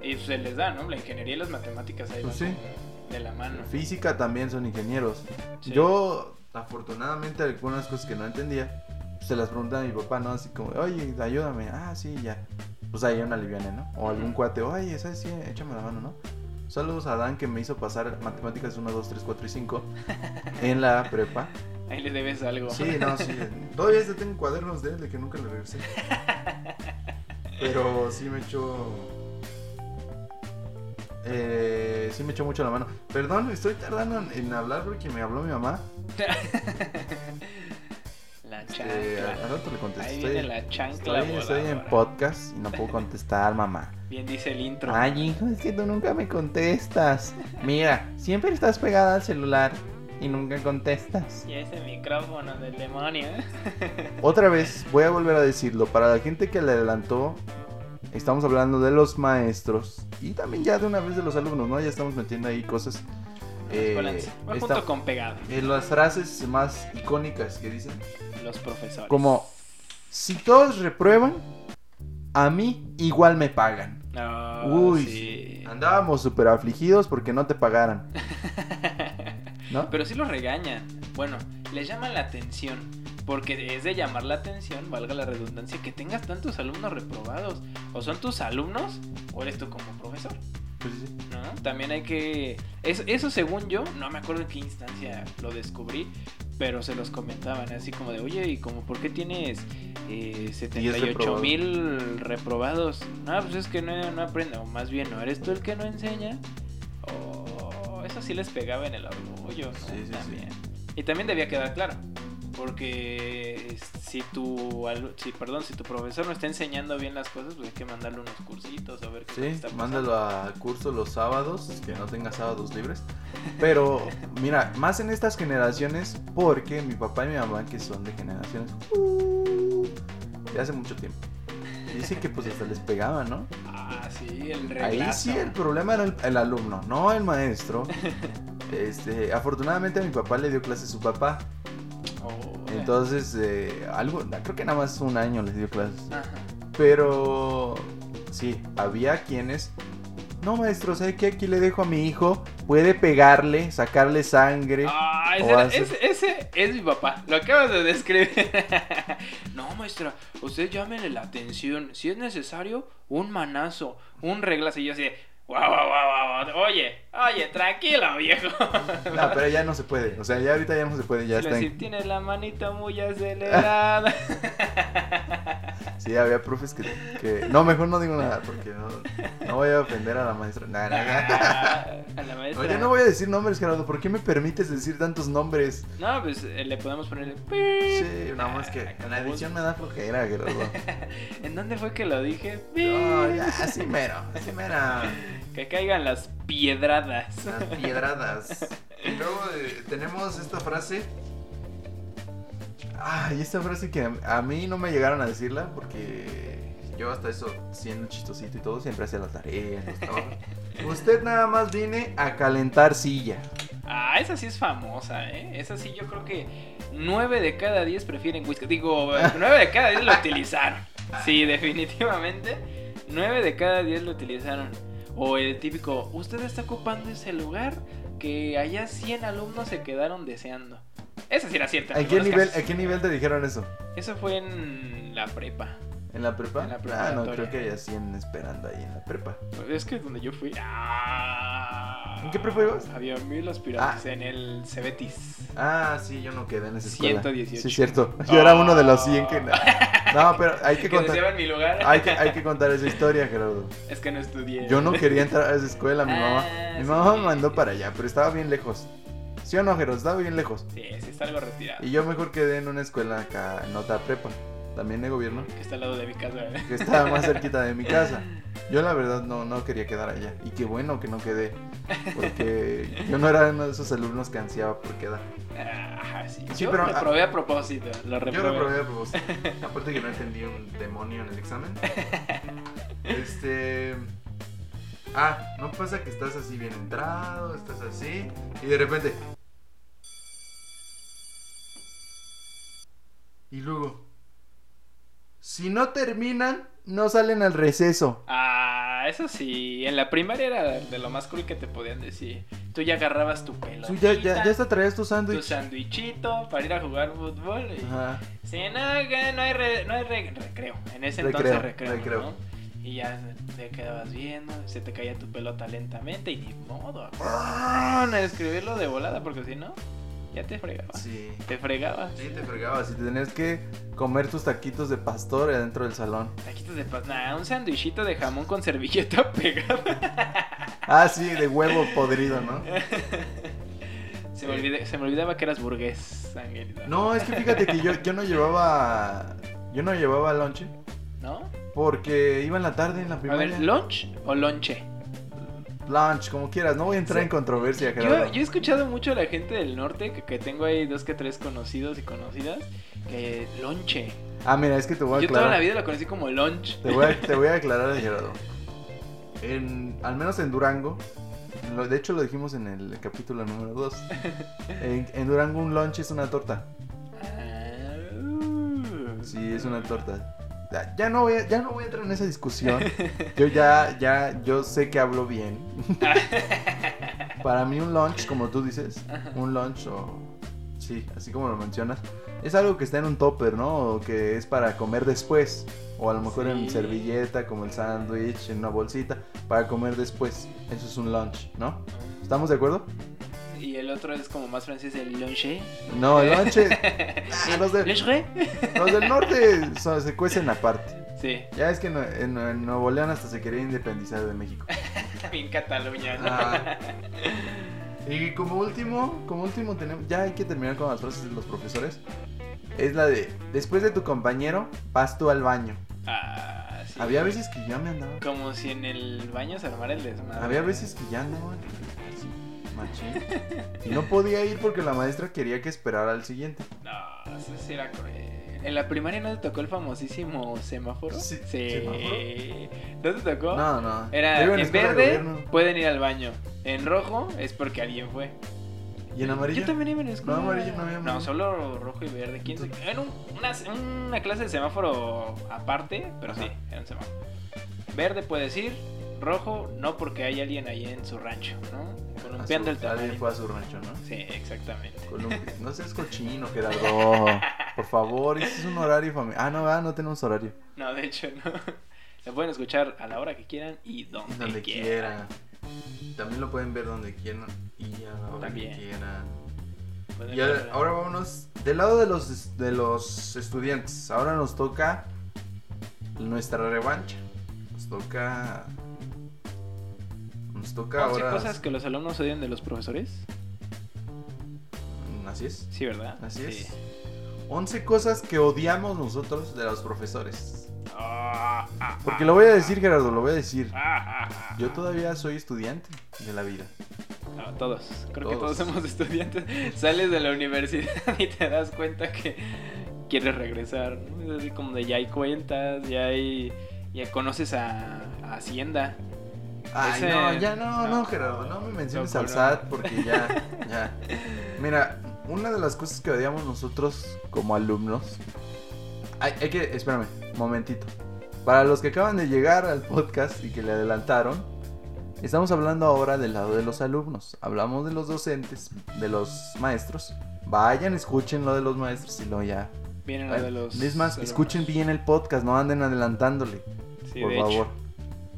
Speaker 3: Y se les da, ¿no? La ingeniería y las matemáticas ahí
Speaker 2: Pues
Speaker 3: van
Speaker 2: sí.
Speaker 3: como de la mano.
Speaker 2: Física también son ingenieros.
Speaker 3: Sí.
Speaker 2: Yo, afortunadamente, algunas cosas que no entendía, se las preguntaba a mi papá, ¿no? Así como, oye, ayúdame. Ah, sí, ya. Pues ahí una liviana, ¿no? O algún
Speaker 3: Ujú.
Speaker 2: cuate, oye, ¿sabes qué? Échame la mano, ¿no? Saludos a Dan que me hizo pasar matemáticas 1, 2, 3, 4 y 5 en la prepa.
Speaker 3: Ahí le debes algo.
Speaker 2: Sí, no, sí. Todavía tengo cuadernos de él de que nunca le regresé. Pero sí me echó. Eh, sí me echó mucho la mano. Perdón, estoy tardando en, en hablar porque me habló mi mamá.
Speaker 3: La chancla.
Speaker 2: al rato le contesto.
Speaker 3: Ahí
Speaker 2: Estoy,
Speaker 3: viene la chancla
Speaker 2: estoy, estoy en podcast y no puedo contestar, mamá.
Speaker 3: Bien dice el intro.
Speaker 2: Ay, hijo, es que tú nunca me contestas. Mira, siempre estás pegada al celular y nunca contestas.
Speaker 3: Y ese micrófono del demonio. ¿eh?
Speaker 2: Otra vez, voy a volver a decirlo, para la gente que le adelantó, estamos hablando de los maestros y también ya de una vez de los alumnos, ¿no? Ya estamos metiendo ahí cosas. eh,
Speaker 3: junto con pegado.
Speaker 2: eh, las frases más icónicas que dicen,
Speaker 3: Los profesores.
Speaker 2: como, si todos reprueban, a mí igual me pagan.
Speaker 3: No,
Speaker 2: Uy,
Speaker 3: sí.
Speaker 2: Andábamos súper afligidos porque no te pagaran, ¿no?
Speaker 3: Pero sí los regañan. Bueno, les llaman la atención. Porque es de llamar la atención, valga la redundancia, que tengas tantos alumnos reprobados. O son tus alumnos, o eres tú como profesor.
Speaker 2: Pues sí, sí.
Speaker 3: ¿no? También hay que... Eso, eso según yo, no me acuerdo en qué instancia lo descubrí, pero se los comentaban así como de, oye, ¿y como por qué tienes eh, 78 mil reprobados? No, pues es que no, no aprende, o más bien, ¿no eres tú el que no enseña? O eso sí les pegaba en el orgullo, ¿no?
Speaker 2: Sí, sí, sí.
Speaker 3: también. Y también debía quedar claro. Porque si tu, si, perdón, si tu profesor no está enseñando bien las cosas, pues hay que mandarle unos cursitos a ver qué
Speaker 2: Sí,
Speaker 3: está pasando.
Speaker 2: mándalo a curso los sábados, que no tenga sábados libres. Pero, mira, más en estas generaciones, porque mi papá y mi mamá, que son de generaciones uh, de hace mucho tiempo, dicen que pues hasta les pegaban, ¿no?
Speaker 3: Ah, sí, el
Speaker 2: Ahí
Speaker 3: reglazo.
Speaker 2: sí el problema era el, el alumno, no el maestro. Este, afortunadamente a mi papá le dio clase su papá.
Speaker 3: Oh,
Speaker 2: Entonces, eh, algo, creo que nada más un año les dio clases.
Speaker 3: Ajá.
Speaker 2: Pero sí, había quienes. No, maestro, ¿sabe qué? Aquí le dejo a mi hijo. Puede pegarle, sacarle sangre.
Speaker 3: Ah, ese, era-
Speaker 2: hace-
Speaker 3: ese, ese es mi papá. Lo acabas de describir. no, maestra, usted llámele la atención. Si es necesario, un manazo, un reglazo. Y yo así, de, guau, guau, guau, guau. Oye, oye, tranquilo, viejo.
Speaker 2: No, pero ya no se puede. O sea, ya ahorita ya no se puede. Ya está.
Speaker 3: si
Speaker 2: en-
Speaker 3: tienes la manita muy acelerada.
Speaker 2: Sí, había profes que, que- No, mejor no digo nada porque no, no voy a ofender a la maestra. Nah, nah, nah.
Speaker 3: A la maestra.
Speaker 2: Oye, no voy a decir nombres, Gerardo. ¿Por qué me permites decir tantos nombres?
Speaker 3: No, pues eh, le podemos poner
Speaker 2: Sí, nada más que en la edición me da flojera, Gerardo.
Speaker 3: ¿En dónde fue que lo dije?
Speaker 2: No, ya, así mero. Así mera.
Speaker 3: Que caigan las piedradas.
Speaker 2: Las piedradas. Y luego eh, tenemos esta frase. Ay, esta frase que a, mí no me llegaron a decirla porque yo hasta eso, siendo chistosito y todo, siempre hacía las tareas, los trabajos. Usted nada más viene a calentar silla.
Speaker 3: Ah, esa sí es famosa, ¿eh? Esa sí yo creo que 9 de cada 10 prefieren whisky. Digo, 9 de cada 10 lo utilizaron. Sí, definitivamente. 9 de cada 10 lo utilizaron. O el típico, usted está ocupando ese lugar que allá 100 alumnos se quedaron deseando. Esa sí era cierta.
Speaker 2: ¿A qué, nivel,
Speaker 3: casos.
Speaker 2: ¿A qué nivel te dijeron eso?
Speaker 3: Eso fue en la prepa.
Speaker 2: ¿En la prepa?
Speaker 3: En la
Speaker 2: ah, no, creo que hay 100 esperando ahí en la prepa.
Speaker 3: Es que donde yo fui. Ah,
Speaker 2: ¿En qué prepa ibas?
Speaker 3: Había mil aspirantes en el Cebetis.
Speaker 2: Ah, sí, yo no quedé en esa escuela.
Speaker 3: 118.
Speaker 2: Sí, cierto. Yo era uno de los 100 que... No, pero hay que
Speaker 3: Que
Speaker 2: contar...
Speaker 3: en mi lugar.
Speaker 2: Hay que, hay que contar esa historia, Gerardo.
Speaker 3: Es que no estudié.
Speaker 2: Yo no quería entrar a esa escuela, mi mamá.
Speaker 3: Ah,
Speaker 2: Mi mamá
Speaker 3: sí.
Speaker 2: me mandó para allá, pero estaba bien lejos. ¿Sí o no, Gerardo? Estaba bien lejos.
Speaker 3: Sí, sí, está algo retirado.
Speaker 2: Y yo mejor quedé en una escuela acá, en otra prepa. también de gobierno,
Speaker 3: Que está al lado de mi casa. ¿eh?
Speaker 2: que estaba más cerquita de mi casa. Yo la verdad no, no quería quedar allá. Y qué bueno que no quedé. Porque yo no era uno de esos alumnos que ansiaba por quedar.
Speaker 3: Ah, sí.
Speaker 2: Sí,
Speaker 3: Yo
Speaker 2: pero-
Speaker 3: reprobé a propósito. Lo
Speaker 2: Yo
Speaker 3: reprobé.
Speaker 2: reprobé a propósito. Aparte que no entendí un demonio en el examen. Este. Ah, no pasa que estás así bien entrado, estás así. Y de repente. Y luego. Si no terminan, no salen al receso.
Speaker 3: Ah, eso sí. En la primaria era de lo más cool que te podían decir. Tú ya agarrabas tu pelo.
Speaker 2: Ya, ya, ya hasta traías tu
Speaker 3: Tu
Speaker 2: sándwich.
Speaker 3: sandwichito para ir a jugar fútbol. Y...
Speaker 2: Ajá.
Speaker 3: Sí, no, hay, re- no hay re- recreo. En ese
Speaker 2: Recreo,
Speaker 3: entonces recreo.
Speaker 2: recreo.
Speaker 3: ¿no? Y ya te quedabas viendo, se te caía tu pelota lentamente y ni modo.
Speaker 2: Ah.
Speaker 3: A escribirlo de volada porque si no, ya te fregabas.
Speaker 2: Sí.
Speaker 3: Te fregabas.
Speaker 2: Sí, te fregabas y te tenías que comer tus taquitos de pastor adentro del salón.
Speaker 3: Taquitos de paz. Nah, un sándwichito de jamón con servilleta pegada.
Speaker 2: Ah, sí, de huevo podrido, ¿no?
Speaker 3: Se me, olvide- se me olvidaba que eras burgués, Angelita.
Speaker 2: No, es que fíjate que yo, yo no llevaba. Yo no llevaba lonche.
Speaker 3: ¿No?
Speaker 2: Porque iba en la tarde en la
Speaker 3: A
Speaker 2: primaria.
Speaker 3: ver, ¿lunch o lonche?
Speaker 2: Lunch, como quieras. No voy a entrar
Speaker 3: Sí.
Speaker 2: en controversia,
Speaker 3: Yo,
Speaker 2: Gerardo.
Speaker 3: yo he escuchado mucho a la gente del norte, que, que tengo ahí dos que tres conocidos y conocidas, que lonche.
Speaker 2: Ah, mira, es que te voy a
Speaker 3: Yo toda
Speaker 2: aclarar.
Speaker 3: la vida lo conocí como lunch.
Speaker 2: Te voy a, te voy a aclarar, Gerardo. En, al menos en Durango. de hecho, lo dijimos en el capítulo número 2. En, en Durango, un lunch es una torta.
Speaker 3: Ah, uh.
Speaker 2: Sí, es una torta. Ya, no voy a, ya no voy a entrar en esa discusión. Yo ya, ya, yo sé que hablo bien. Para mí un lunch, como tú dices, un lunch o... Sí, así como lo mencionas. Es algo que está en un topper, ¿no? O que es para comer después. O a lo mejor en servilleta, como el sándwich, en una bolsita, para comer después. Eso es un lunch, ¿no? ¿Estamos de acuerdo?
Speaker 3: Y el otro es como más francés, el lonche.
Speaker 2: No, el lunch es- Ah, los, de-
Speaker 3: ¿Lonche?
Speaker 2: los del norte son- se cuecen aparte.
Speaker 3: Sí,
Speaker 2: Ya es que en, en- en Nuevo León hasta se quería independizar de México.
Speaker 3: en Cataluña, ¿no?
Speaker 2: Ah. Y como último, como último tenemos, ya hay que terminar con las frases de los profesores. Es la de, después de tu compañero, vas tú al baño.
Speaker 3: Ah, sí.
Speaker 2: Había veces que ya me andaba.
Speaker 3: Como si en el baño se armara el desmadre.
Speaker 2: Había veces que ya andaba machín. Y no podía ir porque la maestra quería que esperara al siguiente.
Speaker 3: No, eso sí era cruel. ¿En la primaria no te tocó el famosísimo semáforo?
Speaker 2: Sí,
Speaker 3: Sí.
Speaker 2: ¿semáforo?
Speaker 3: ¿No te tocó?
Speaker 2: No, no.
Speaker 3: Era
Speaker 2: en
Speaker 3: verde pueden ir al baño. En rojo es porque alguien fue.
Speaker 2: ¿Y en amarillo?
Speaker 3: Yo también iba en escuela.
Speaker 2: No, amarillo, no había
Speaker 3: No,
Speaker 2: amarillo.
Speaker 3: solo rojo y verde. ¿Quién se- Era un- una, una clase de semáforo aparte, pero
Speaker 2: Ajá.
Speaker 3: sí, era un semáforo. Verde puedes ir, rojo no porque hay alguien ahí en su rancho, ¿no? Columpiando el
Speaker 2: su- Alguien
Speaker 3: tamaño.
Speaker 2: fue a su rancho, ¿no?
Speaker 3: Sí, exactamente.
Speaker 2: No seas cochino, Gerardo. Por favor, ese es un horario familiar. Ah, no, ah, no tenemos horario.
Speaker 3: No, de hecho no. Lo pueden escuchar a la hora que quieran y donde,
Speaker 2: Donde
Speaker 3: quieran.
Speaker 2: quieran. También lo pueden ver donde quieran y a la hora
Speaker 3: También.
Speaker 2: que quieran.
Speaker 3: Pueden
Speaker 2: Y a-
Speaker 3: ver-
Speaker 2: ahora vámonos del lado de los de los estudiantes. Ahora nos toca nuestra revancha. Nos toca nos toca
Speaker 3: 11
Speaker 2: ahora
Speaker 3: cosas que los alumnos odian de los profesores.
Speaker 2: Mm, Así es.
Speaker 3: Sí, ¿verdad?
Speaker 2: Así
Speaker 3: Sí.
Speaker 2: es. 11 cosas que odiamos nosotros de los profesores.
Speaker 3: Ah, ah,
Speaker 2: Porque
Speaker 3: ah,
Speaker 2: lo voy a decir, Gerardo, lo voy a decir.
Speaker 3: ah, ah, ah.
Speaker 2: Yo todavía soy estudiante de la vida.
Speaker 3: No, todos. Creo que
Speaker 2: Todos.
Speaker 3: todos somos estudiantes. Sales de la universidad y te das cuenta que quieres regresar. ¿no? Es así como de ya hay cuentas, ya hay. Ya conoces a, a Hacienda.
Speaker 2: Ay,
Speaker 3: Ese-
Speaker 2: no, ya no, no. Gerardo, no me menciones
Speaker 3: No,
Speaker 2: al. SAT porque ya, ya. Mira, una de las cosas que odiamos nosotros como alumnos. Hay, hay que, espérame, momentito. Para los que acaban de llegar al podcast y que le adelantaron, estamos hablando ahora del lado de los alumnos. Hablamos de los docentes, de los maestros. Vayan, escuchen lo de los maestros y luego ya.
Speaker 3: Vienen lo de los.
Speaker 2: es más,
Speaker 3: alumnos.
Speaker 2: escuchen bien el podcast, no anden adelantándole,
Speaker 3: Sí,
Speaker 2: por
Speaker 3: de
Speaker 2: favor.
Speaker 3: hecho.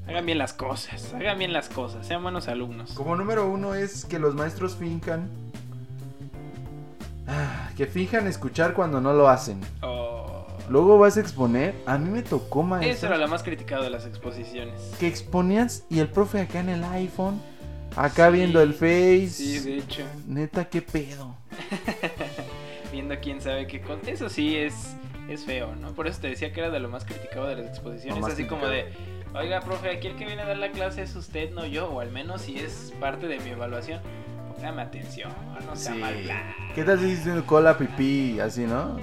Speaker 3: Hagan bien las cosas. Hagan bien las cosas. Sean buenos alumnos.
Speaker 2: Como número uno es que los maestros finjan. ah, que finjan escuchar cuando no lo hacen.
Speaker 3: Oh.
Speaker 2: Luego vas a exponer. A mí me tocó
Speaker 3: Eso
Speaker 2: maestro
Speaker 3: era lo más criticado de las exposiciones.
Speaker 2: que exponías y el profe acá en el iPhone, acá
Speaker 3: Sí,
Speaker 2: viendo el Face.
Speaker 3: Sí, de hecho.
Speaker 2: Neta, qué pedo.
Speaker 3: Viendo quién sabe qué cosa. Eso sí es es feo, ¿no? Por eso te decía que era de lo más criticado de las exposiciones,
Speaker 2: más
Speaker 3: así como de, oiga, profe, aquí el que viene a dar la clase es usted, no yo, o al menos si es parte de mi evaluación, póngame atención, no sea
Speaker 2: Sí.
Speaker 3: mal plan.
Speaker 2: ¿Qué tal si dices cola, pipí, así, no?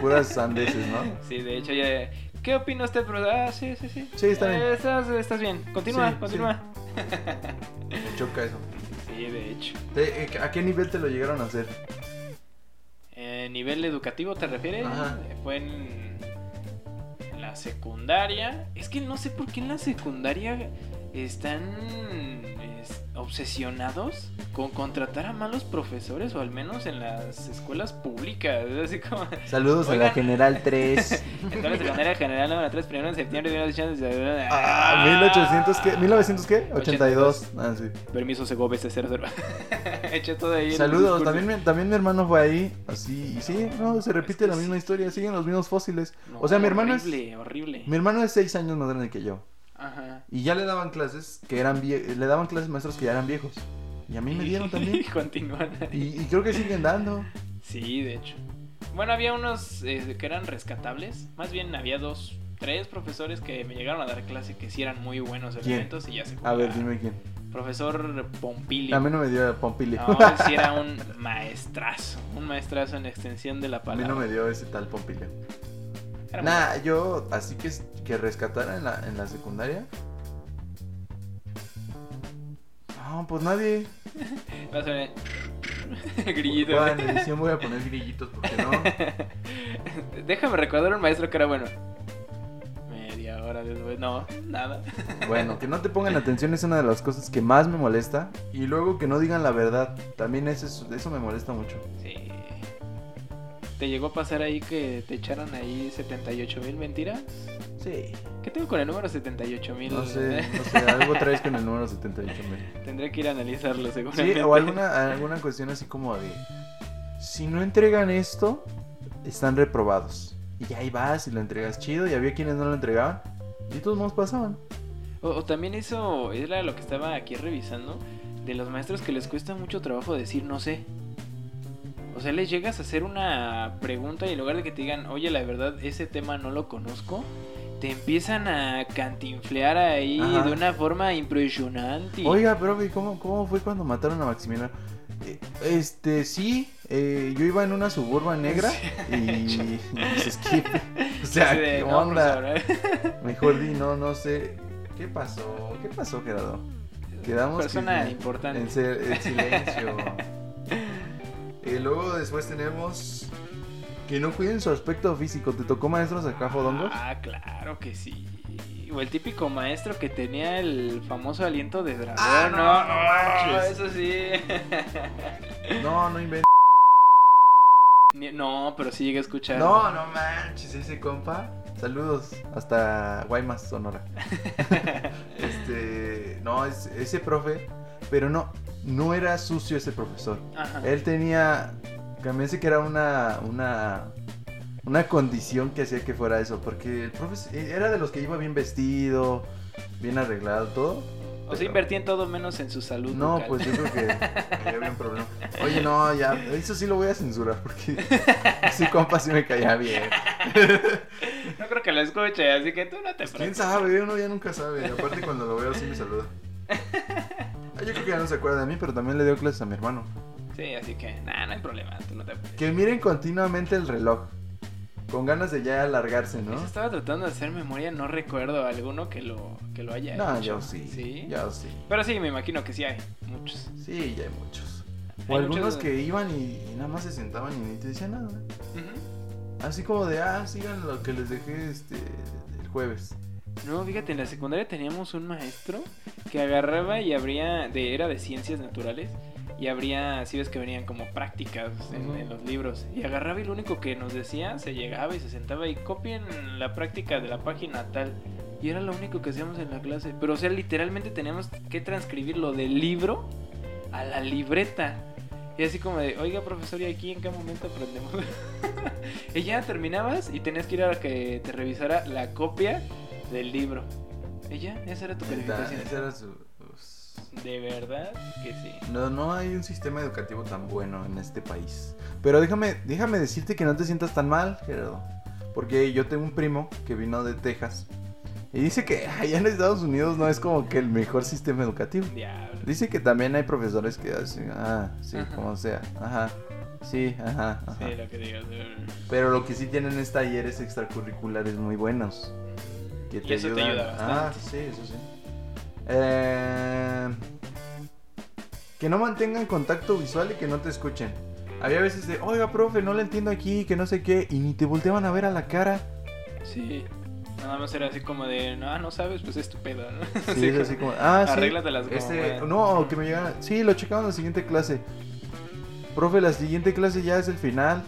Speaker 2: Puras sandeces, ¿no?
Speaker 3: Sí, de hecho ya... ¿Qué opina usted, profesor? Ah, sí, sí, sí.
Speaker 2: Sí, está bien.
Speaker 3: Eh, estás, estás bien. Continúa,
Speaker 2: Sí,
Speaker 3: continúa.
Speaker 2: Me choca eso.
Speaker 3: Sí, de hecho.
Speaker 2: Eh, ¿A qué nivel te lo llegaron a hacer?
Speaker 3: Eh, ¿Nivel educativo te refieres?
Speaker 2: Ajá.
Speaker 3: Eh, Fue en secundaria. Es que no sé por qué en la secundaria están es, obsesionados con contratar a malos profesores, o al menos en las escuelas públicas. Así como...
Speaker 2: Saludos a la General 3.
Speaker 3: Escuela secundaria general número 3, primero de septiembre de 1982.
Speaker 2: Ah, 1800 qué? 1900 qué? 82. Ah, sí.
Speaker 3: Permiso Segovia 00. Eché todo ahí. en
Speaker 2: Saludos, también mi, también mi hermano fue ahí, así, y sí, no, se repite la misma historia, siguen los mismos fósiles.
Speaker 3: No,
Speaker 2: o sea, mi hermano es,
Speaker 3: horrible, horrible.
Speaker 2: mi hermano es 6 años más grande que yo,
Speaker 3: Ajá.
Speaker 2: y ya le daban clases que eran vie- le daban clases maestros que ya eran viejos, y a mí me dieron también,
Speaker 3: Y continúan.
Speaker 2: y, y creo que siguen dando.
Speaker 3: Sí, de hecho. Bueno, había unos eh, que eran rescatables. Más bien había dos, tres profesores que me llegaron a dar clase que sí eran muy buenos
Speaker 2: ¿Quién?
Speaker 3: elementos y ya se
Speaker 2: A ver, dime quién.
Speaker 3: Profesor Pompilio.
Speaker 2: A mí no me dio Pompilio.
Speaker 3: No, él sí era un maestrazo. Un maestrazo en extensión de la
Speaker 2: A mí
Speaker 3: palabra.
Speaker 2: no me dio ese tal Pompilio.
Speaker 3: Era muy-
Speaker 2: Nah, yo, así que, que rescatara en la, en la secundaria. No, pues nadie.
Speaker 3: Vas a ver. Grillito.
Speaker 2: Bueno, en edición voy a poner grillitos porque no.
Speaker 3: Déjame recordar un maestro que era bueno. Media hora después. No, nada.
Speaker 2: Bueno, que no te pongan atención es una de las cosas que más me molesta. Y luego que no digan la verdad. También eso, es- eso me molesta mucho.
Speaker 3: Sí. ¿Te llegó a pasar ahí que te echaron ahí 78 mil mentiras?
Speaker 2: Sí.
Speaker 3: ¿Qué tengo con el número 78 mil?
Speaker 2: No sé, no sé, algo traes con el número 78 mil.
Speaker 3: Tendré que ir a analizarlo seguramente.
Speaker 2: Sí, o alguna, alguna cuestión así como de... Si no entregan esto, están reprobados. Y ahí vas y lo entregas chido. Y había quienes no lo entregaban. Y todos modos pasaban.
Speaker 3: O, o también eso era lo que estaba aquí revisando. De los maestros que les cuesta mucho trabajo decir no sé. O sea, les llegas a hacer una pregunta y en lugar de que te digan, oye, la verdad, ese tema no lo conozco, te empiezan a cantinflear ahí
Speaker 2: Ajá.
Speaker 3: de una forma impresionante.
Speaker 2: Oiga, profe, ¿cómo, ¿cómo fue cuando mataron a Maximiliano? Eh, Este, sí, eh, yo iba en una suburban negra y, y dices, ¿qué? O sea, ¿qué
Speaker 3: "No,
Speaker 2: onda?
Speaker 3: profesor".
Speaker 2: Mejor di, no, no sé. ¿Qué pasó? ¿Qué pasó, Gerardo? Quedamos
Speaker 3: Persona
Speaker 2: que-
Speaker 3: importante.
Speaker 2: En, ser- en silencio. Y luego después tenemos que no cuiden su aspecto físico. ¿Te tocó maestros acá fodongos?
Speaker 3: Ah, claro que sí. O el típico maestro que tenía el famoso aliento de dragón.
Speaker 2: Ah, no,
Speaker 3: no,
Speaker 2: no manches.
Speaker 3: eso sí.
Speaker 2: No, no inventes.
Speaker 3: No, pero sí llegué a escuchar.
Speaker 2: No, no manches, ese compa. Saludos hasta Guaymas, Sonora. este, no, es, ese profe, pero no, no era sucio ese profesor.
Speaker 3: Ajá.
Speaker 2: Él tenía, me dice que era una, una, una condición que hacía que fuera eso, porque el profe era de los que iba bien vestido, bien arreglado, todo.
Speaker 3: O sea, invertí en todo menos en su salud.
Speaker 2: No,
Speaker 3: bucal.
Speaker 2: pues yo creo que había un problema. Oye, no, ya, eso sí lo voy a censurar, porque ese compa sí me caía bien.
Speaker 3: No creo que lo escuche, así que tú no te
Speaker 2: Pues, ¿Quién
Speaker 3: preocupes.
Speaker 2: sabe? Uno ya nunca sabe. Aparte cuando lo veo sí me saluda. Yo creo que ya no se acuerda de mí, pero también le dio clases a mi hermano.
Speaker 3: Sí, así que, nada, no hay problema, tú no te.
Speaker 2: Que miren continuamente el reloj. Con ganas de ya alargarse, ¿no?
Speaker 3: Eso estaba tratando de hacer memoria, no recuerdo alguno que lo, que lo haya
Speaker 2: No,
Speaker 3: hecho.
Speaker 2: yo sí.
Speaker 3: ¿Sí?
Speaker 2: Yo sí.
Speaker 3: Pero sí, me imagino que sí hay muchos.
Speaker 2: Sí, ya hay muchos. O
Speaker 3: Hay
Speaker 2: algunos
Speaker 3: muchos-
Speaker 2: que iban y, y nada más se sentaban y ni te decían nada.
Speaker 3: Ujú.
Speaker 2: Así como de, ah, sigan lo que les dejé este el jueves.
Speaker 3: No, fíjate, en la secundaria teníamos un maestro que agarraba y abría, de, era de ciencias naturales, y habría, así ves que venían como prácticas en,
Speaker 2: Ujú.
Speaker 3: en los libros, y agarraba y lo único que nos decía, se llegaba y se sentaba y copien la práctica de la página tal, y era lo único que hacíamos en la clase, pero o sea, literalmente teníamos que transcribir lo del libro a la libreta. Y así como de, oiga profesor, ¿y aquí en qué momento aprendemos? y ya terminabas y tenías que ir a que te revisara la copia del libro. Ya, esa era tu calificación.
Speaker 2: ese era su- pues,
Speaker 3: De verdad que sí.
Speaker 2: No, no hay un sistema educativo tan bueno en este país. Pero déjame, déjame decirte que no te sientas tan mal, Gerardo. Porque yo tengo un primo que vino de Texas. Y dice que allá en Estados Unidos no es como que el mejor sistema educativo.
Speaker 3: Diablo.
Speaker 2: Dice que también hay profesores que hacen, ah, sí,
Speaker 3: Ajá.
Speaker 2: como sea, ajá, sí, ajá, ajá.
Speaker 3: Sí, lo que digas.
Speaker 2: Pero lo que sí tienen es talleres extracurriculares muy buenos. Que
Speaker 3: Y eso te ayuda
Speaker 2: Ah, sí, eso sí. Eh, que no mantengan contacto visual y que no te escuchen. Había veces de, oiga, profe, no le entiendo aquí, que no sé qué, y ni te volteaban a ver a la cara.
Speaker 3: Sí. Nada más era así como de, no, no sabes, pues es tu pedo, ¿no?
Speaker 2: Sí, es así como, ah, sí.
Speaker 3: Arréglatelas como
Speaker 2: Este, no, que me llegaran. Sí, lo checamos en la siguiente clase. Profe, la siguiente clase ya es el final.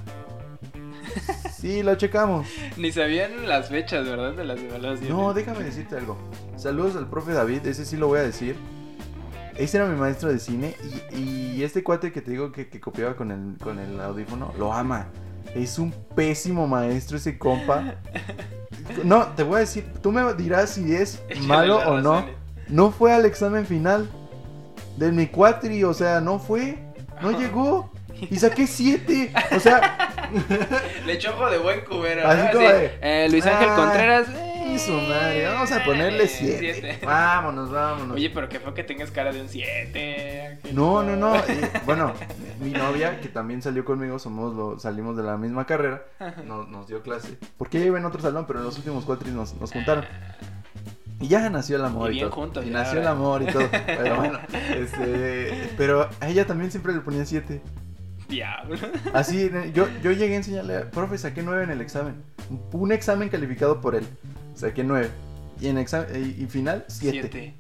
Speaker 2: Sí, lo checamos.
Speaker 3: Ni sabían las fechas, ¿verdad? De las evaluaciones.
Speaker 2: No, déjame decirte algo. Saludos al profe David, ese sí lo voy a decir. Ese era mi maestro de cine y, y este cuate que te digo que, que copiaba con el, con el audífono, lo ama. Es un pésimo maestro ese compa. No, te voy a decir, tú me dirás si es malo o no. No fue al examen final de mi cuatri, o sea, no fue, no llegó. Y saqué siete, o sea,
Speaker 3: Le echó ojo de buen cubero.
Speaker 2: Así
Speaker 3: ¿no?
Speaker 2: como
Speaker 3: Así,
Speaker 2: de,
Speaker 3: eh, Luis Ángel
Speaker 2: ah,
Speaker 3: Contreras. eh,
Speaker 2: y su madre, vamos a ponerle siete.
Speaker 3: siete.
Speaker 2: Vámonos, vámonos.
Speaker 3: Oye, pero que fue que tengas cara de un 7.
Speaker 2: No, no, no. y, bueno, mi novia, que también salió conmigo, somos lo- salimos de la misma carrera, no- nos dio clase. Porque ella iba en otro salón, pero en los últimos cuatro nos, nos juntaron. Y ya nació el amor.
Speaker 3: Y bien
Speaker 2: todo.
Speaker 3: juntos
Speaker 2: Y nació el amor y todo. Pero bueno, este. Pero a ella también siempre le ponía siete.
Speaker 3: Diablo.
Speaker 2: Así, yo, yo llegué a enseñarle, profe, saqué nueve en el examen. Un examen calificado por él. Saqué nueve. Y en examen, y, y final, siete.
Speaker 3: 7.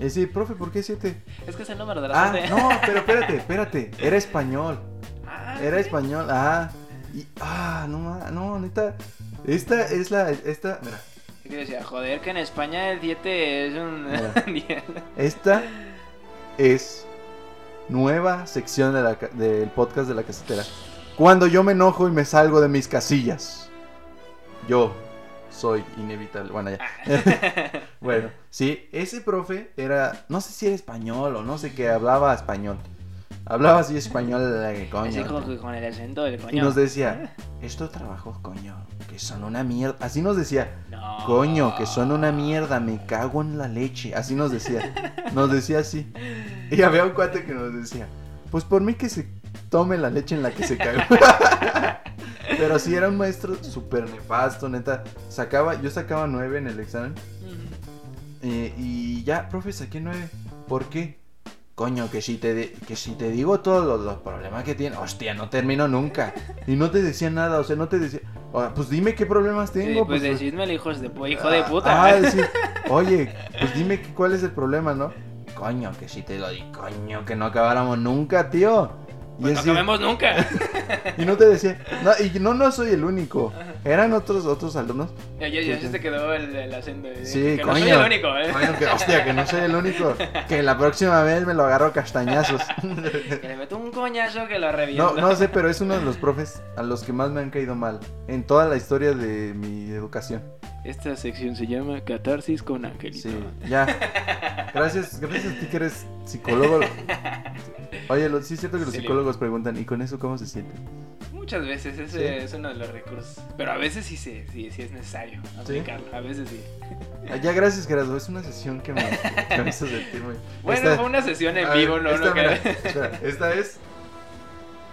Speaker 2: Y así, profe, ¿por qué siete?
Speaker 3: Es que es el número de la
Speaker 2: Ah,
Speaker 3: suerte.
Speaker 2: no, pero espérate, espérate. Era español.
Speaker 3: Ah,
Speaker 2: Era
Speaker 3: ¿sí?
Speaker 2: español, ah. Y, ah, no, no, neta. Esta es la, esta, mira,
Speaker 3: Y que decía, joder, que en España el 7 es un.
Speaker 2: Mira. esta es nueva sección de la del podcast de la casetera. Cuando yo me enojo y me salgo de mis casillas. Yo soy inevitable. Bueno, ya. Bueno, sí, ese profe era, no sé si era español o no sé qué, hablaba español. Hablaba así español, eh, coño.
Speaker 3: Así como con el acento del coño.
Speaker 2: Y nos decía, estos trabajos, coño, que son una mierda. Así nos decía,
Speaker 3: No.
Speaker 2: coño, que son una mierda, me cago en la leche. Así nos decía, nos decía así. Y había un cuate que nos decía, pues por mí que se tome la leche en la que se cagó. Pero sí era un maestro súper nefasto, neta. Sacaba, yo sacaba nueve en el examen. Eh, y ya, profe, saqué nueve. ¿Por qué? Coño, que si te, de- que si te digo todos los, los problemas que tiene, hostia, no termino nunca. Y no te decía nada, o sea, no te decía, "Ah, pues dime qué problemas
Speaker 3: Sí,
Speaker 2: tengo.
Speaker 3: pues
Speaker 2: pues,
Speaker 3: decidme hijos de, hijo de puta.
Speaker 2: Ah, decir, oye, pues dime cuál es el problema, ¿no? Coño, que si te lo di, coño, que no acabáramos nunca, tío. Y,
Speaker 3: Pues no acabemos nunca.
Speaker 2: y no te decía, no, y no, no soy el único. Eran otros, otros alumnos.
Speaker 3: Ya, ya, ya se te quedó el, el acento. de-
Speaker 2: Sí,
Speaker 3: que, que
Speaker 2: coño.
Speaker 3: no soy el único, ¿eh?
Speaker 2: Coño, que, hostia, que no soy el único. Que la próxima vez me lo agarro a castañazos.
Speaker 3: Que le meto un coñazo que lo
Speaker 2: No,
Speaker 3: reviento.
Speaker 2: no sé, pero es uno de los profes a los que más me han caído mal en toda la historia de mi educación.
Speaker 3: Esta sección se llama Catarsis con Angelito.
Speaker 2: Sí, ya. Gracias, gracias a ti que eres psicólogo. Oye, lo- sí es cierto que los
Speaker 3: Sí,
Speaker 2: psicólogos preguntan, ¿y con eso cómo se siente?
Speaker 3: Muchas veces ese
Speaker 2: Sí.
Speaker 3: es uno de los recursos. Pero a veces sí, sí, sí es necesario aplicarlo. A veces sí.
Speaker 2: Ah, Ya, gracias, Gerardo. Es una sesión que me, que me hizo sentir muy...
Speaker 3: Bueno,
Speaker 2: Esta-
Speaker 3: fue una sesión en vivo,
Speaker 2: ver,
Speaker 3: ¿no?
Speaker 2: esta,
Speaker 3: no que-
Speaker 2: mira, espera, esta es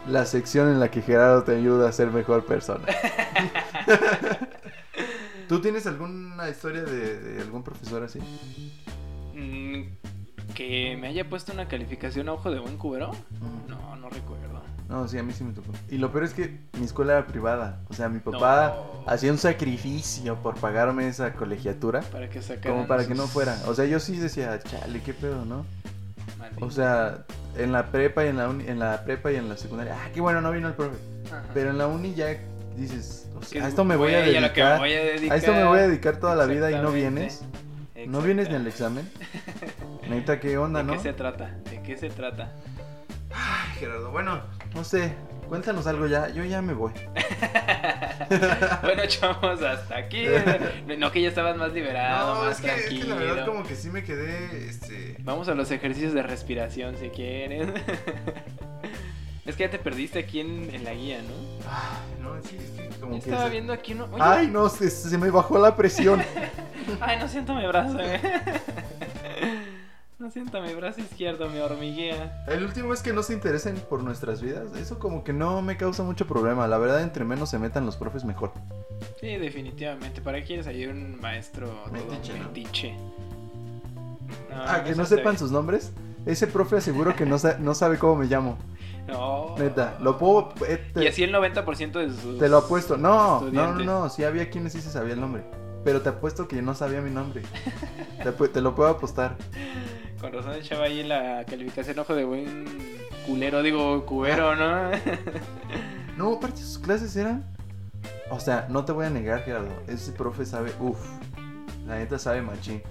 Speaker 2: la sección en la que Gerardo te ayuda a ser mejor persona. ¿Tú tienes alguna historia de, de algún profesor así?
Speaker 3: Mm, que me haya puesto una calificación a ojo de buen cubero.
Speaker 2: Mm.
Speaker 3: No, no recuerdo.
Speaker 2: No, sí, a mí sí me tocó. Y lo peor es que mi escuela era privada. O sea, mi papá
Speaker 3: No.
Speaker 2: hacía un sacrificio por pagarme esa colegiatura.
Speaker 3: Para que sacaran
Speaker 2: Como para que no fuera. O sea, yo sí decía, chale, qué pedo, ¿no? O sea, en la prepa y en la, uni- en la prepa y en la secundaria, ah, qué bueno, no vino el profe.
Speaker 3: Ajá.
Speaker 2: Pero en la uni ya dices, o sea,
Speaker 3: Que
Speaker 2: a esto me voy a
Speaker 3: me
Speaker 2: dedicar.
Speaker 3: voy a dedicar.
Speaker 2: A esto me voy a dedicar toda la vida y no vienes. No vienes ni al examen. Neta, ¿qué onda,
Speaker 3: ¿De
Speaker 2: no?
Speaker 3: qué se trata? ¿De qué se trata?
Speaker 2: Ay, Gerardo, bueno, no sé. Cuéntanos algo ya. Yo ya me voy.
Speaker 3: bueno, chavos, hasta aquí. No que ya estabas más liberado, más tranquilo.
Speaker 2: que sí me quedé, este...
Speaker 3: Vamos a los ejercicios de respiración si quieren. Es que ya te perdiste aquí en, en la guía, ¿no?
Speaker 2: Ay, no, sí, es que como
Speaker 3: Yo
Speaker 2: que
Speaker 3: estaba
Speaker 2: se-
Speaker 3: viendo aquí uno. Oye,
Speaker 2: Ay, no, se, se me bajó la presión.
Speaker 3: Ay, no siento mi brazo, güey. No siento mi brazo izquierdo, me hormiguea.
Speaker 2: El último es que no se interesen por nuestras vidas. Eso como que no me causa mucho problema. La verdad, entre menos se metan los profes, mejor.
Speaker 3: Sí, definitivamente. ¿Para qué quieres ahí un maestro todo
Speaker 2: Metiche, ¿no?
Speaker 3: metiche? No,
Speaker 2: Ah, que no sepan
Speaker 3: bien.
Speaker 2: sus nombres. Ese profe aseguro que no, sa- no sabe cómo me llamo.
Speaker 3: No.
Speaker 2: Neta, lo puedo... eh, te,
Speaker 3: Y así el 90% de sus.
Speaker 2: te lo apuesto. No, no, no, no. Sí había quienes sí se sabía el nombre. Pero te apuesto que no sabía mi nombre. te lo puedo apostar.
Speaker 3: Con razón echaba ahí la calificación ojo de buen culero, digo cubero, ¿no?
Speaker 2: No, aparte sus clases eran... O sea, no te voy a negar, Gerardo. Ese profe sabe... Uf. La neta sabe machín.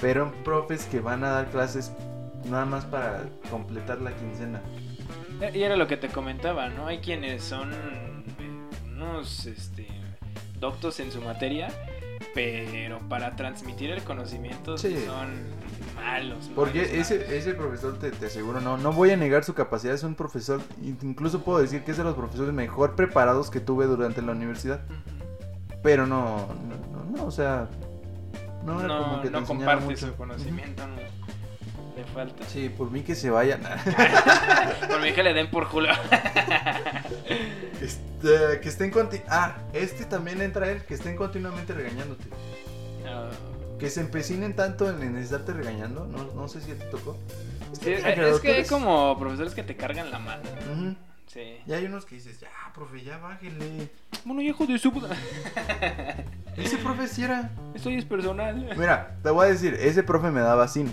Speaker 2: Pero profes que van a dar clases nada más para completar la quincena.
Speaker 3: y era lo que te comentaba, ¿no? Hay quienes son eh, unos este, doctos en su materia, pero para transmitir el conocimiento sí
Speaker 2: Sí.
Speaker 3: son malos. malos,
Speaker 2: Porque
Speaker 3: malos.
Speaker 2: ese, ese profesor, te, te aseguro, no, no voy a negar su capacidad, es un profesor, incluso puedo decir que es de los profesores mejor preparados que tuve durante la universidad, pero no, no, no, no, o sea, no era como
Speaker 3: No,
Speaker 2: que te
Speaker 3: no comparte
Speaker 2: mucho.
Speaker 3: su conocimiento, no. Le falta.
Speaker 2: Sí, por mí que se vayan.
Speaker 3: Por mí que le den por culo.
Speaker 2: Este, que estén conti Ah, este también entra él, que estén continuamente regañándote.
Speaker 3: No.
Speaker 2: Que se empecinen tanto en, en estarte regañando, no, no sé si te tocó.
Speaker 3: Sí, es
Speaker 2: Gerardo, tú
Speaker 3: que hay como profesores que te cargan la mano. Sí.
Speaker 2: Y hay unos que dices, ya, profe, ya bájele.
Speaker 3: Bueno, hijo de su puta.
Speaker 2: Ese profe sí era.
Speaker 3: Esto ya es personal.
Speaker 2: Mira, te voy a decir, ese profe me daba cine.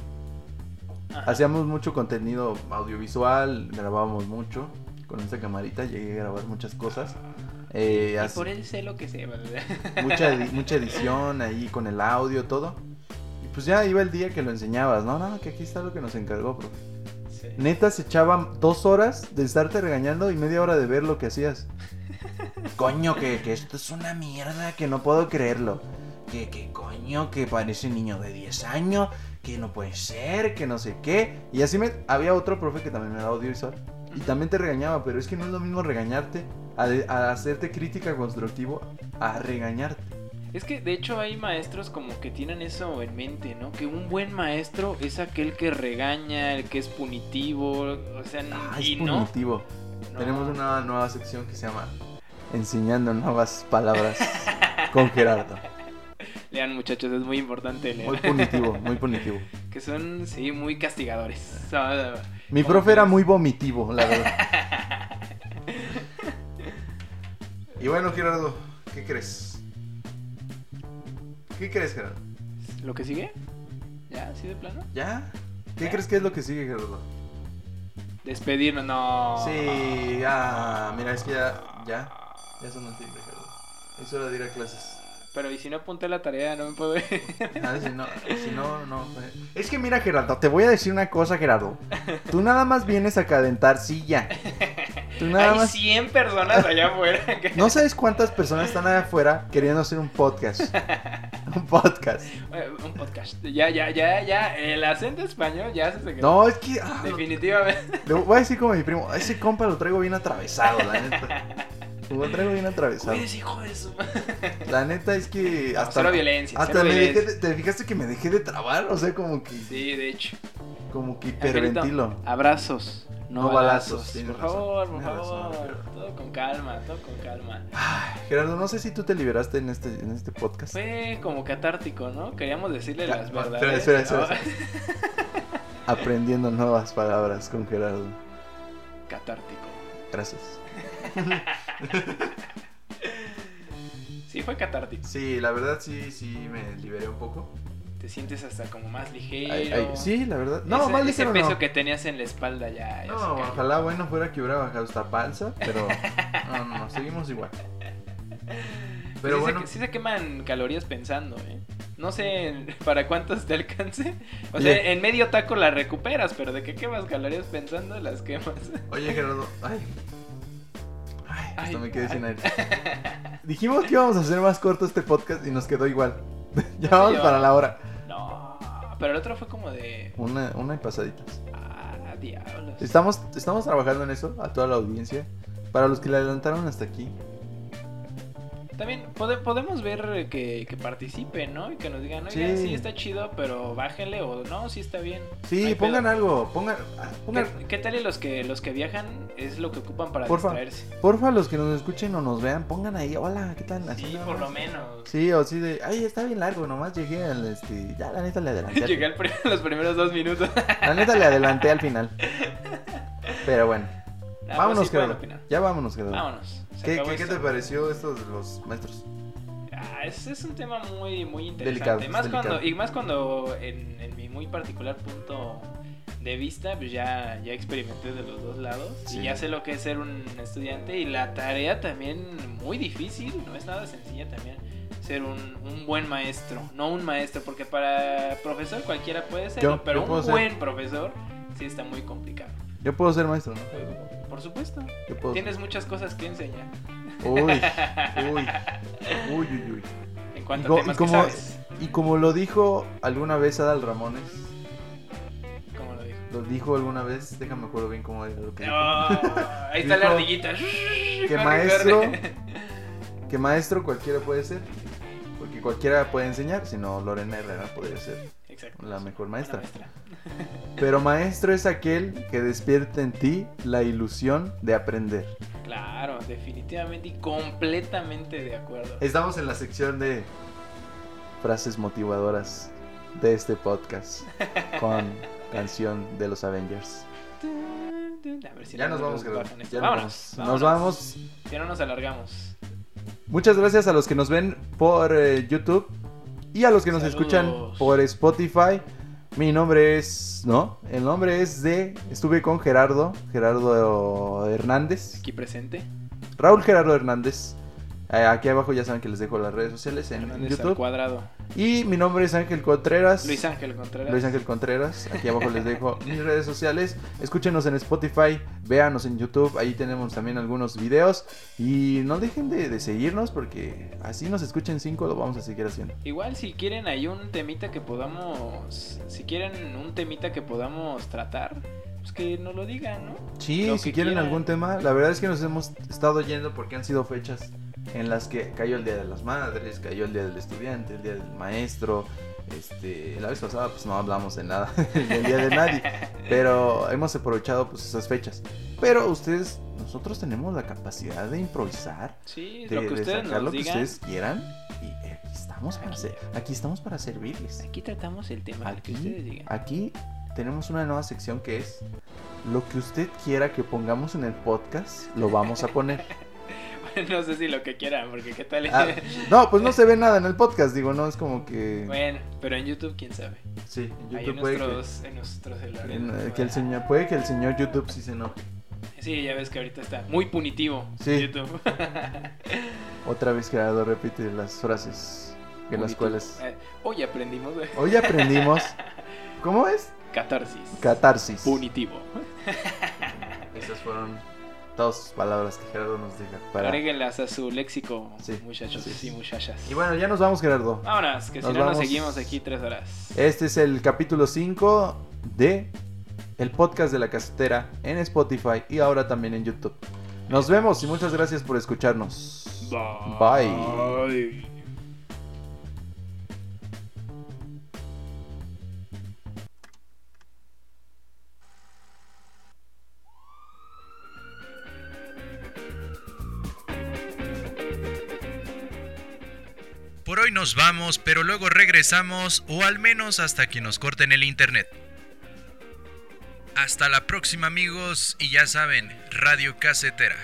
Speaker 3: Ajá.
Speaker 2: Hacíamos mucho contenido audiovisual, grabábamos mucho. Con esta camarita llegué a grabar muchas cosas. Eh,
Speaker 3: Y
Speaker 2: hace-
Speaker 3: por él sé lo que sé,
Speaker 2: mucha, edi- mucha edición ahí con el audio, todo. Y pues ya iba el día que lo enseñabas. No, no, que aquí está lo que nos encargó, profe.
Speaker 3: Sí.
Speaker 2: Neta, se echaban dos horas de estarte regañando y media hora de ver lo que hacías. Coño, que, que esto es una mierda, que no puedo creerlo. Que, que coño, que parece niño de 10 años, que no puede ser, que no sé qué. Y así me... Había otro profe que también me daba audiovisual. Y también te regañaba, pero es que no es lo mismo regañarte, a, de- a hacerte crítica constructivo, a regañarte.
Speaker 3: Es que de hecho hay maestros como que tienen eso en mente, ¿no? Que un buen maestro es aquel que regaña, el que es punitivo, o sea,
Speaker 2: Ah, es
Speaker 3: y no.
Speaker 2: punitivo.
Speaker 3: no.
Speaker 2: Tenemos una nueva sección que se llama Enseñando nuevas palabras con Gerardo.
Speaker 3: Lean muchachos, es muy importante leer.
Speaker 2: Muy punitivo, muy punitivo.
Speaker 3: Que son, sí, muy castigadores.
Speaker 2: Mi
Speaker 3: ¿Cómo
Speaker 2: profe era muy vomitivo, la verdad. Y bueno, Gerardo, ¿qué crees? ¿Qué crees, Gerardo?
Speaker 3: ¿Lo que sigue? ¿Ya? ¿Sí de plano?
Speaker 2: ¿Ya? ¿Qué
Speaker 3: ¿Ya?
Speaker 2: crees que es lo que sigue, Gerardo?
Speaker 3: Despedirnos, no.
Speaker 2: Sí, ah, mira, es que ya, ya, ya son el timbre, Gerardo. Es hora de ir a clases.
Speaker 3: Pero y si no apunté la tarea, no me puedo ir.
Speaker 2: Ah, si no, si no, no. eh. Es que mira, Gerardo, te voy a decir una cosa, Gerardo. Tú nada más vienes a calentar silla. Tú nada
Speaker 3: Hay
Speaker 2: más.
Speaker 3: 100 personas allá afuera. que-
Speaker 2: No sabes cuántas personas están allá afuera queriendo hacer un podcast. Un podcast.
Speaker 3: Un podcast. Ya, ya, ya, ya. El acento español ya se quedó.
Speaker 2: No, es que. ah, lo-
Speaker 3: Definitivamente.
Speaker 2: le voy a decir como mi primo. Ese compa lo traigo bien atravesado, la neta. Lo traigo bien atravesado.
Speaker 3: Cuídese, hijo de su.
Speaker 2: La neta es que.
Speaker 3: No,
Speaker 2: Hasta,
Speaker 3: cero violencia,
Speaker 2: hasta
Speaker 3: cero
Speaker 2: me
Speaker 3: violencia.
Speaker 2: dejé de- ¿Te fijaste que me dejé de trabar? O sea, como que.
Speaker 3: Sí, de hecho.
Speaker 2: Como que hiperventilo.
Speaker 3: abrazos. No,
Speaker 2: No balazos,
Speaker 3: Por favor, por
Speaker 2: razón,
Speaker 3: favor. Todo con calma, todo con calma.
Speaker 2: Ay, Gerardo, no sé si tú te liberaste en este, en este podcast.
Speaker 3: Fue como catártico, ¿no? Queríamos decirle
Speaker 2: Ya,
Speaker 3: las verdades.
Speaker 2: espera, espera, espera, Aprendiendo nuevas palabras con Gerardo.
Speaker 3: Catártico.
Speaker 2: Gracias.
Speaker 3: Sí, fue catártico.
Speaker 2: Sí, la verdad sí, sí me liberé un poco.
Speaker 3: Te sientes hasta como más ligero.
Speaker 2: Ay, ay, sí, la verdad. No,
Speaker 3: ese,
Speaker 2: más
Speaker 3: ese
Speaker 2: ligero
Speaker 3: peso
Speaker 2: no.
Speaker 3: que tenías en la espalda ya. ya
Speaker 2: No, ojalá bueno fuera que hubiera bajado esta panza, pero no, no, no, seguimos igual. Pero
Speaker 3: sí,
Speaker 2: bueno,
Speaker 3: se, sí se queman calorías pensando, ¿eh? No sé para cuántas te alcance. O
Speaker 2: Oye.
Speaker 3: sea, en medio taco las recuperas, pero de que quemas calorías pensando, las quemas.
Speaker 2: oye Gerardo, ay. Ay, hasta
Speaker 3: Ay,
Speaker 2: me quedé sin aire. Dijimos que íbamos a hacer más corto este podcast y nos quedó igual. ya vamos
Speaker 3: yo-
Speaker 2: para la hora.
Speaker 3: No, pero el otro fue como de.
Speaker 2: Una, una y pasaditas.
Speaker 3: Ah, diablos.
Speaker 2: Estamos, estamos trabajando en eso, a toda la audiencia. Para los que le adelantaron hasta aquí.
Speaker 3: También pode- podemos ver que, que participen, ¿no? Y que nos digan, oye,
Speaker 2: Sí.
Speaker 3: sí. está chido, pero bájenle o no, sí está bien.
Speaker 2: Sí, pongan
Speaker 3: pedo.
Speaker 2: algo, pongan, ah, pongan,
Speaker 3: ¿Qué, qué tal y los que los que viajan es lo que ocupan para
Speaker 2: Porfa.
Speaker 3: distraerse?
Speaker 2: porfa, los que nos escuchen o nos vean, pongan ahí, hola, ¿qué tal? Así
Speaker 3: Sí, por
Speaker 2: más.
Speaker 3: lo menos.
Speaker 2: Sí, o sí de, ay, está bien largo, nomás llegué al, este, ya la neta le adelanté.
Speaker 3: Llegué al los primeros dos minutos.
Speaker 2: La neta le adelanté al final. Pero bueno,
Speaker 3: Ah,
Speaker 2: vámonos,
Speaker 3: pues sí,
Speaker 2: Gerardo.
Speaker 3: opinar.
Speaker 2: Ya vámonos.
Speaker 3: Vámonos.
Speaker 2: ¿Qué, qué, qué te pareció esto de los maestros?
Speaker 3: Ah, es, es un tema muy, muy interesante.
Speaker 2: Delicado,
Speaker 3: más
Speaker 2: delicado.
Speaker 3: cuando, y más cuando en, en mi muy particular punto de vista, pues ya, ya experimenté de los dos lados.
Speaker 2: Sí.
Speaker 3: Y ya sé lo que es ser un estudiante. Y la tarea también muy difícil, no es nada sencilla también. Ser un, un buen maestro, no un maestro, porque para profesor cualquiera puede serlo,
Speaker 2: Yo-
Speaker 3: pero
Speaker 2: yo
Speaker 3: un
Speaker 2: ser.
Speaker 3: buen profesor sí está muy complicado.
Speaker 2: Yo puedo ser maestro, ¿no?
Speaker 3: Por supuesto, tienes muchas cosas que enseñar
Speaker 2: Uy, uy, uy, uy, uy.
Speaker 3: en
Speaker 2: Y,
Speaker 3: cuanto
Speaker 2: co-
Speaker 3: a
Speaker 2: y
Speaker 3: temas
Speaker 2: como,
Speaker 3: que sabes.
Speaker 2: y como lo dijo alguna vez Adal Ramones,
Speaker 3: Como lo dijo.
Speaker 2: lo dijo alguna vez, déjame acuerdo bien cómo era lo que dijo.
Speaker 3: Ahí está la ardillita.
Speaker 2: que maestro, que maestro cualquiera puede ser, porque cualquiera puede enseñar, si no Lorena Herrera podría ser
Speaker 3: Exacto.
Speaker 2: la mejor maestra.
Speaker 3: maestra.
Speaker 2: Pero maestro es aquel que despierta en ti la ilusión de aprender.
Speaker 3: Claro, definitivamente y completamente de acuerdo.
Speaker 2: Estamos en la sección de frases motivadoras de este podcast con canción de los Avengers.
Speaker 3: A ver si
Speaker 2: Ya
Speaker 3: no
Speaker 2: nos vamos, ya nos
Speaker 3: vámonos,
Speaker 2: vamos. Nos vamos.
Speaker 3: Ya no nos alargamos.
Speaker 2: Muchas gracias a los que nos ven por eh, YouTube y a los que nos
Speaker 3: Saludos.
Speaker 2: escuchan por Spotify. Mi nombre es, ¿no? El nombre es de, estuve con Gerardo, Gerardo Hernández,
Speaker 3: Aquí presente.
Speaker 2: Raúl Gerardo Hernández. Eh, aquí abajo ya saben que les dejo las redes sociales en
Speaker 3: Hernández al
Speaker 2: YouTube.
Speaker 3: cuadrado.
Speaker 2: Y mi nombre es Ángel Contreras.
Speaker 3: Luis Ángel Contreras.
Speaker 2: Luis Ángel Contreras. Aquí abajo les dejo mis redes sociales. Escúchenos en Spotify, véanos en YouTube. Ahí tenemos también algunos videos. Y no dejen de, de seguirnos porque así nos escuchen cinco, lo vamos a seguir haciendo.
Speaker 3: Igual si quieren hay un temita que podamos, si quieren un temita que podamos tratar, pues que nos lo digan, ¿no?
Speaker 2: Sí,
Speaker 3: Lo
Speaker 2: si quieren
Speaker 3: quieran.
Speaker 2: algún tema, la verdad es que nos hemos estado yendo porque han sido fechas en las que cayó el Día de las Madres, cayó el Día del Estudiante, el Día del Maestro. Este, la vez pasada pues no hablamos de nada del Día de nadie, pero hemos aprovechado pues esas fechas. Pero ustedes, nosotros tenemos la capacidad de improvisar,
Speaker 3: Sí,
Speaker 2: de,
Speaker 3: lo que
Speaker 2: de
Speaker 3: ustedes
Speaker 2: sacar lo que
Speaker 3: digan.
Speaker 2: ustedes quieran y aquí estamos para
Speaker 3: Aquí.
Speaker 2: ser- aquí estamos para servirles.
Speaker 3: Aquí tratamos el tema, lo que ustedes
Speaker 2: Aquí,
Speaker 3: digan.
Speaker 2: aquí tenemos una nueva sección que es lo que usted quiera que pongamos en el podcast, lo vamos a poner.
Speaker 3: no sé si lo que quieran, porque qué tal.
Speaker 2: Ah, no, pues no se ve nada en el podcast, digo, no es como que...
Speaker 3: bueno, pero en YouTube quién sabe.
Speaker 2: sí, en YouTube
Speaker 3: en
Speaker 2: puede que,
Speaker 3: en nuestros celulares.
Speaker 2: en, eh,
Speaker 3: ¿no?
Speaker 2: que el señor, puede que el señor YouTube sí se enoje.
Speaker 3: Sí, ya ves que ahorita está muy punitivo
Speaker 2: Sí.
Speaker 3: YouTube.
Speaker 2: Otra vez Gerardo repite las frases en las cuales
Speaker 3: Eh, Hoy aprendimos
Speaker 2: hoy aprendimos... ¿Cómo es?
Speaker 3: catarsis.
Speaker 2: Catarsis.
Speaker 3: Punitivo.
Speaker 2: Esas fueron todas sus palabras que Gerardo nos diga. Para...
Speaker 3: Agréguenlas a su léxico,
Speaker 2: Sí,
Speaker 3: muchachos y muchachas.
Speaker 2: Y bueno, ya nos vamos Gerardo.
Speaker 3: Vámonos, que si
Speaker 2: Nos
Speaker 3: no nos
Speaker 2: vamos.
Speaker 3: seguimos aquí tres horas.
Speaker 2: Este es el capítulo 5 de el podcast de la casetera en Spotify y ahora también en YouTube. Nos vemos y muchas gracias por escucharnos. Bye.
Speaker 1: Por hoy nos vamos, pero luego regresamos, o al menos hasta que nos corten el internet. Hasta la próxima amigos, y ya saben, Radio Casetera.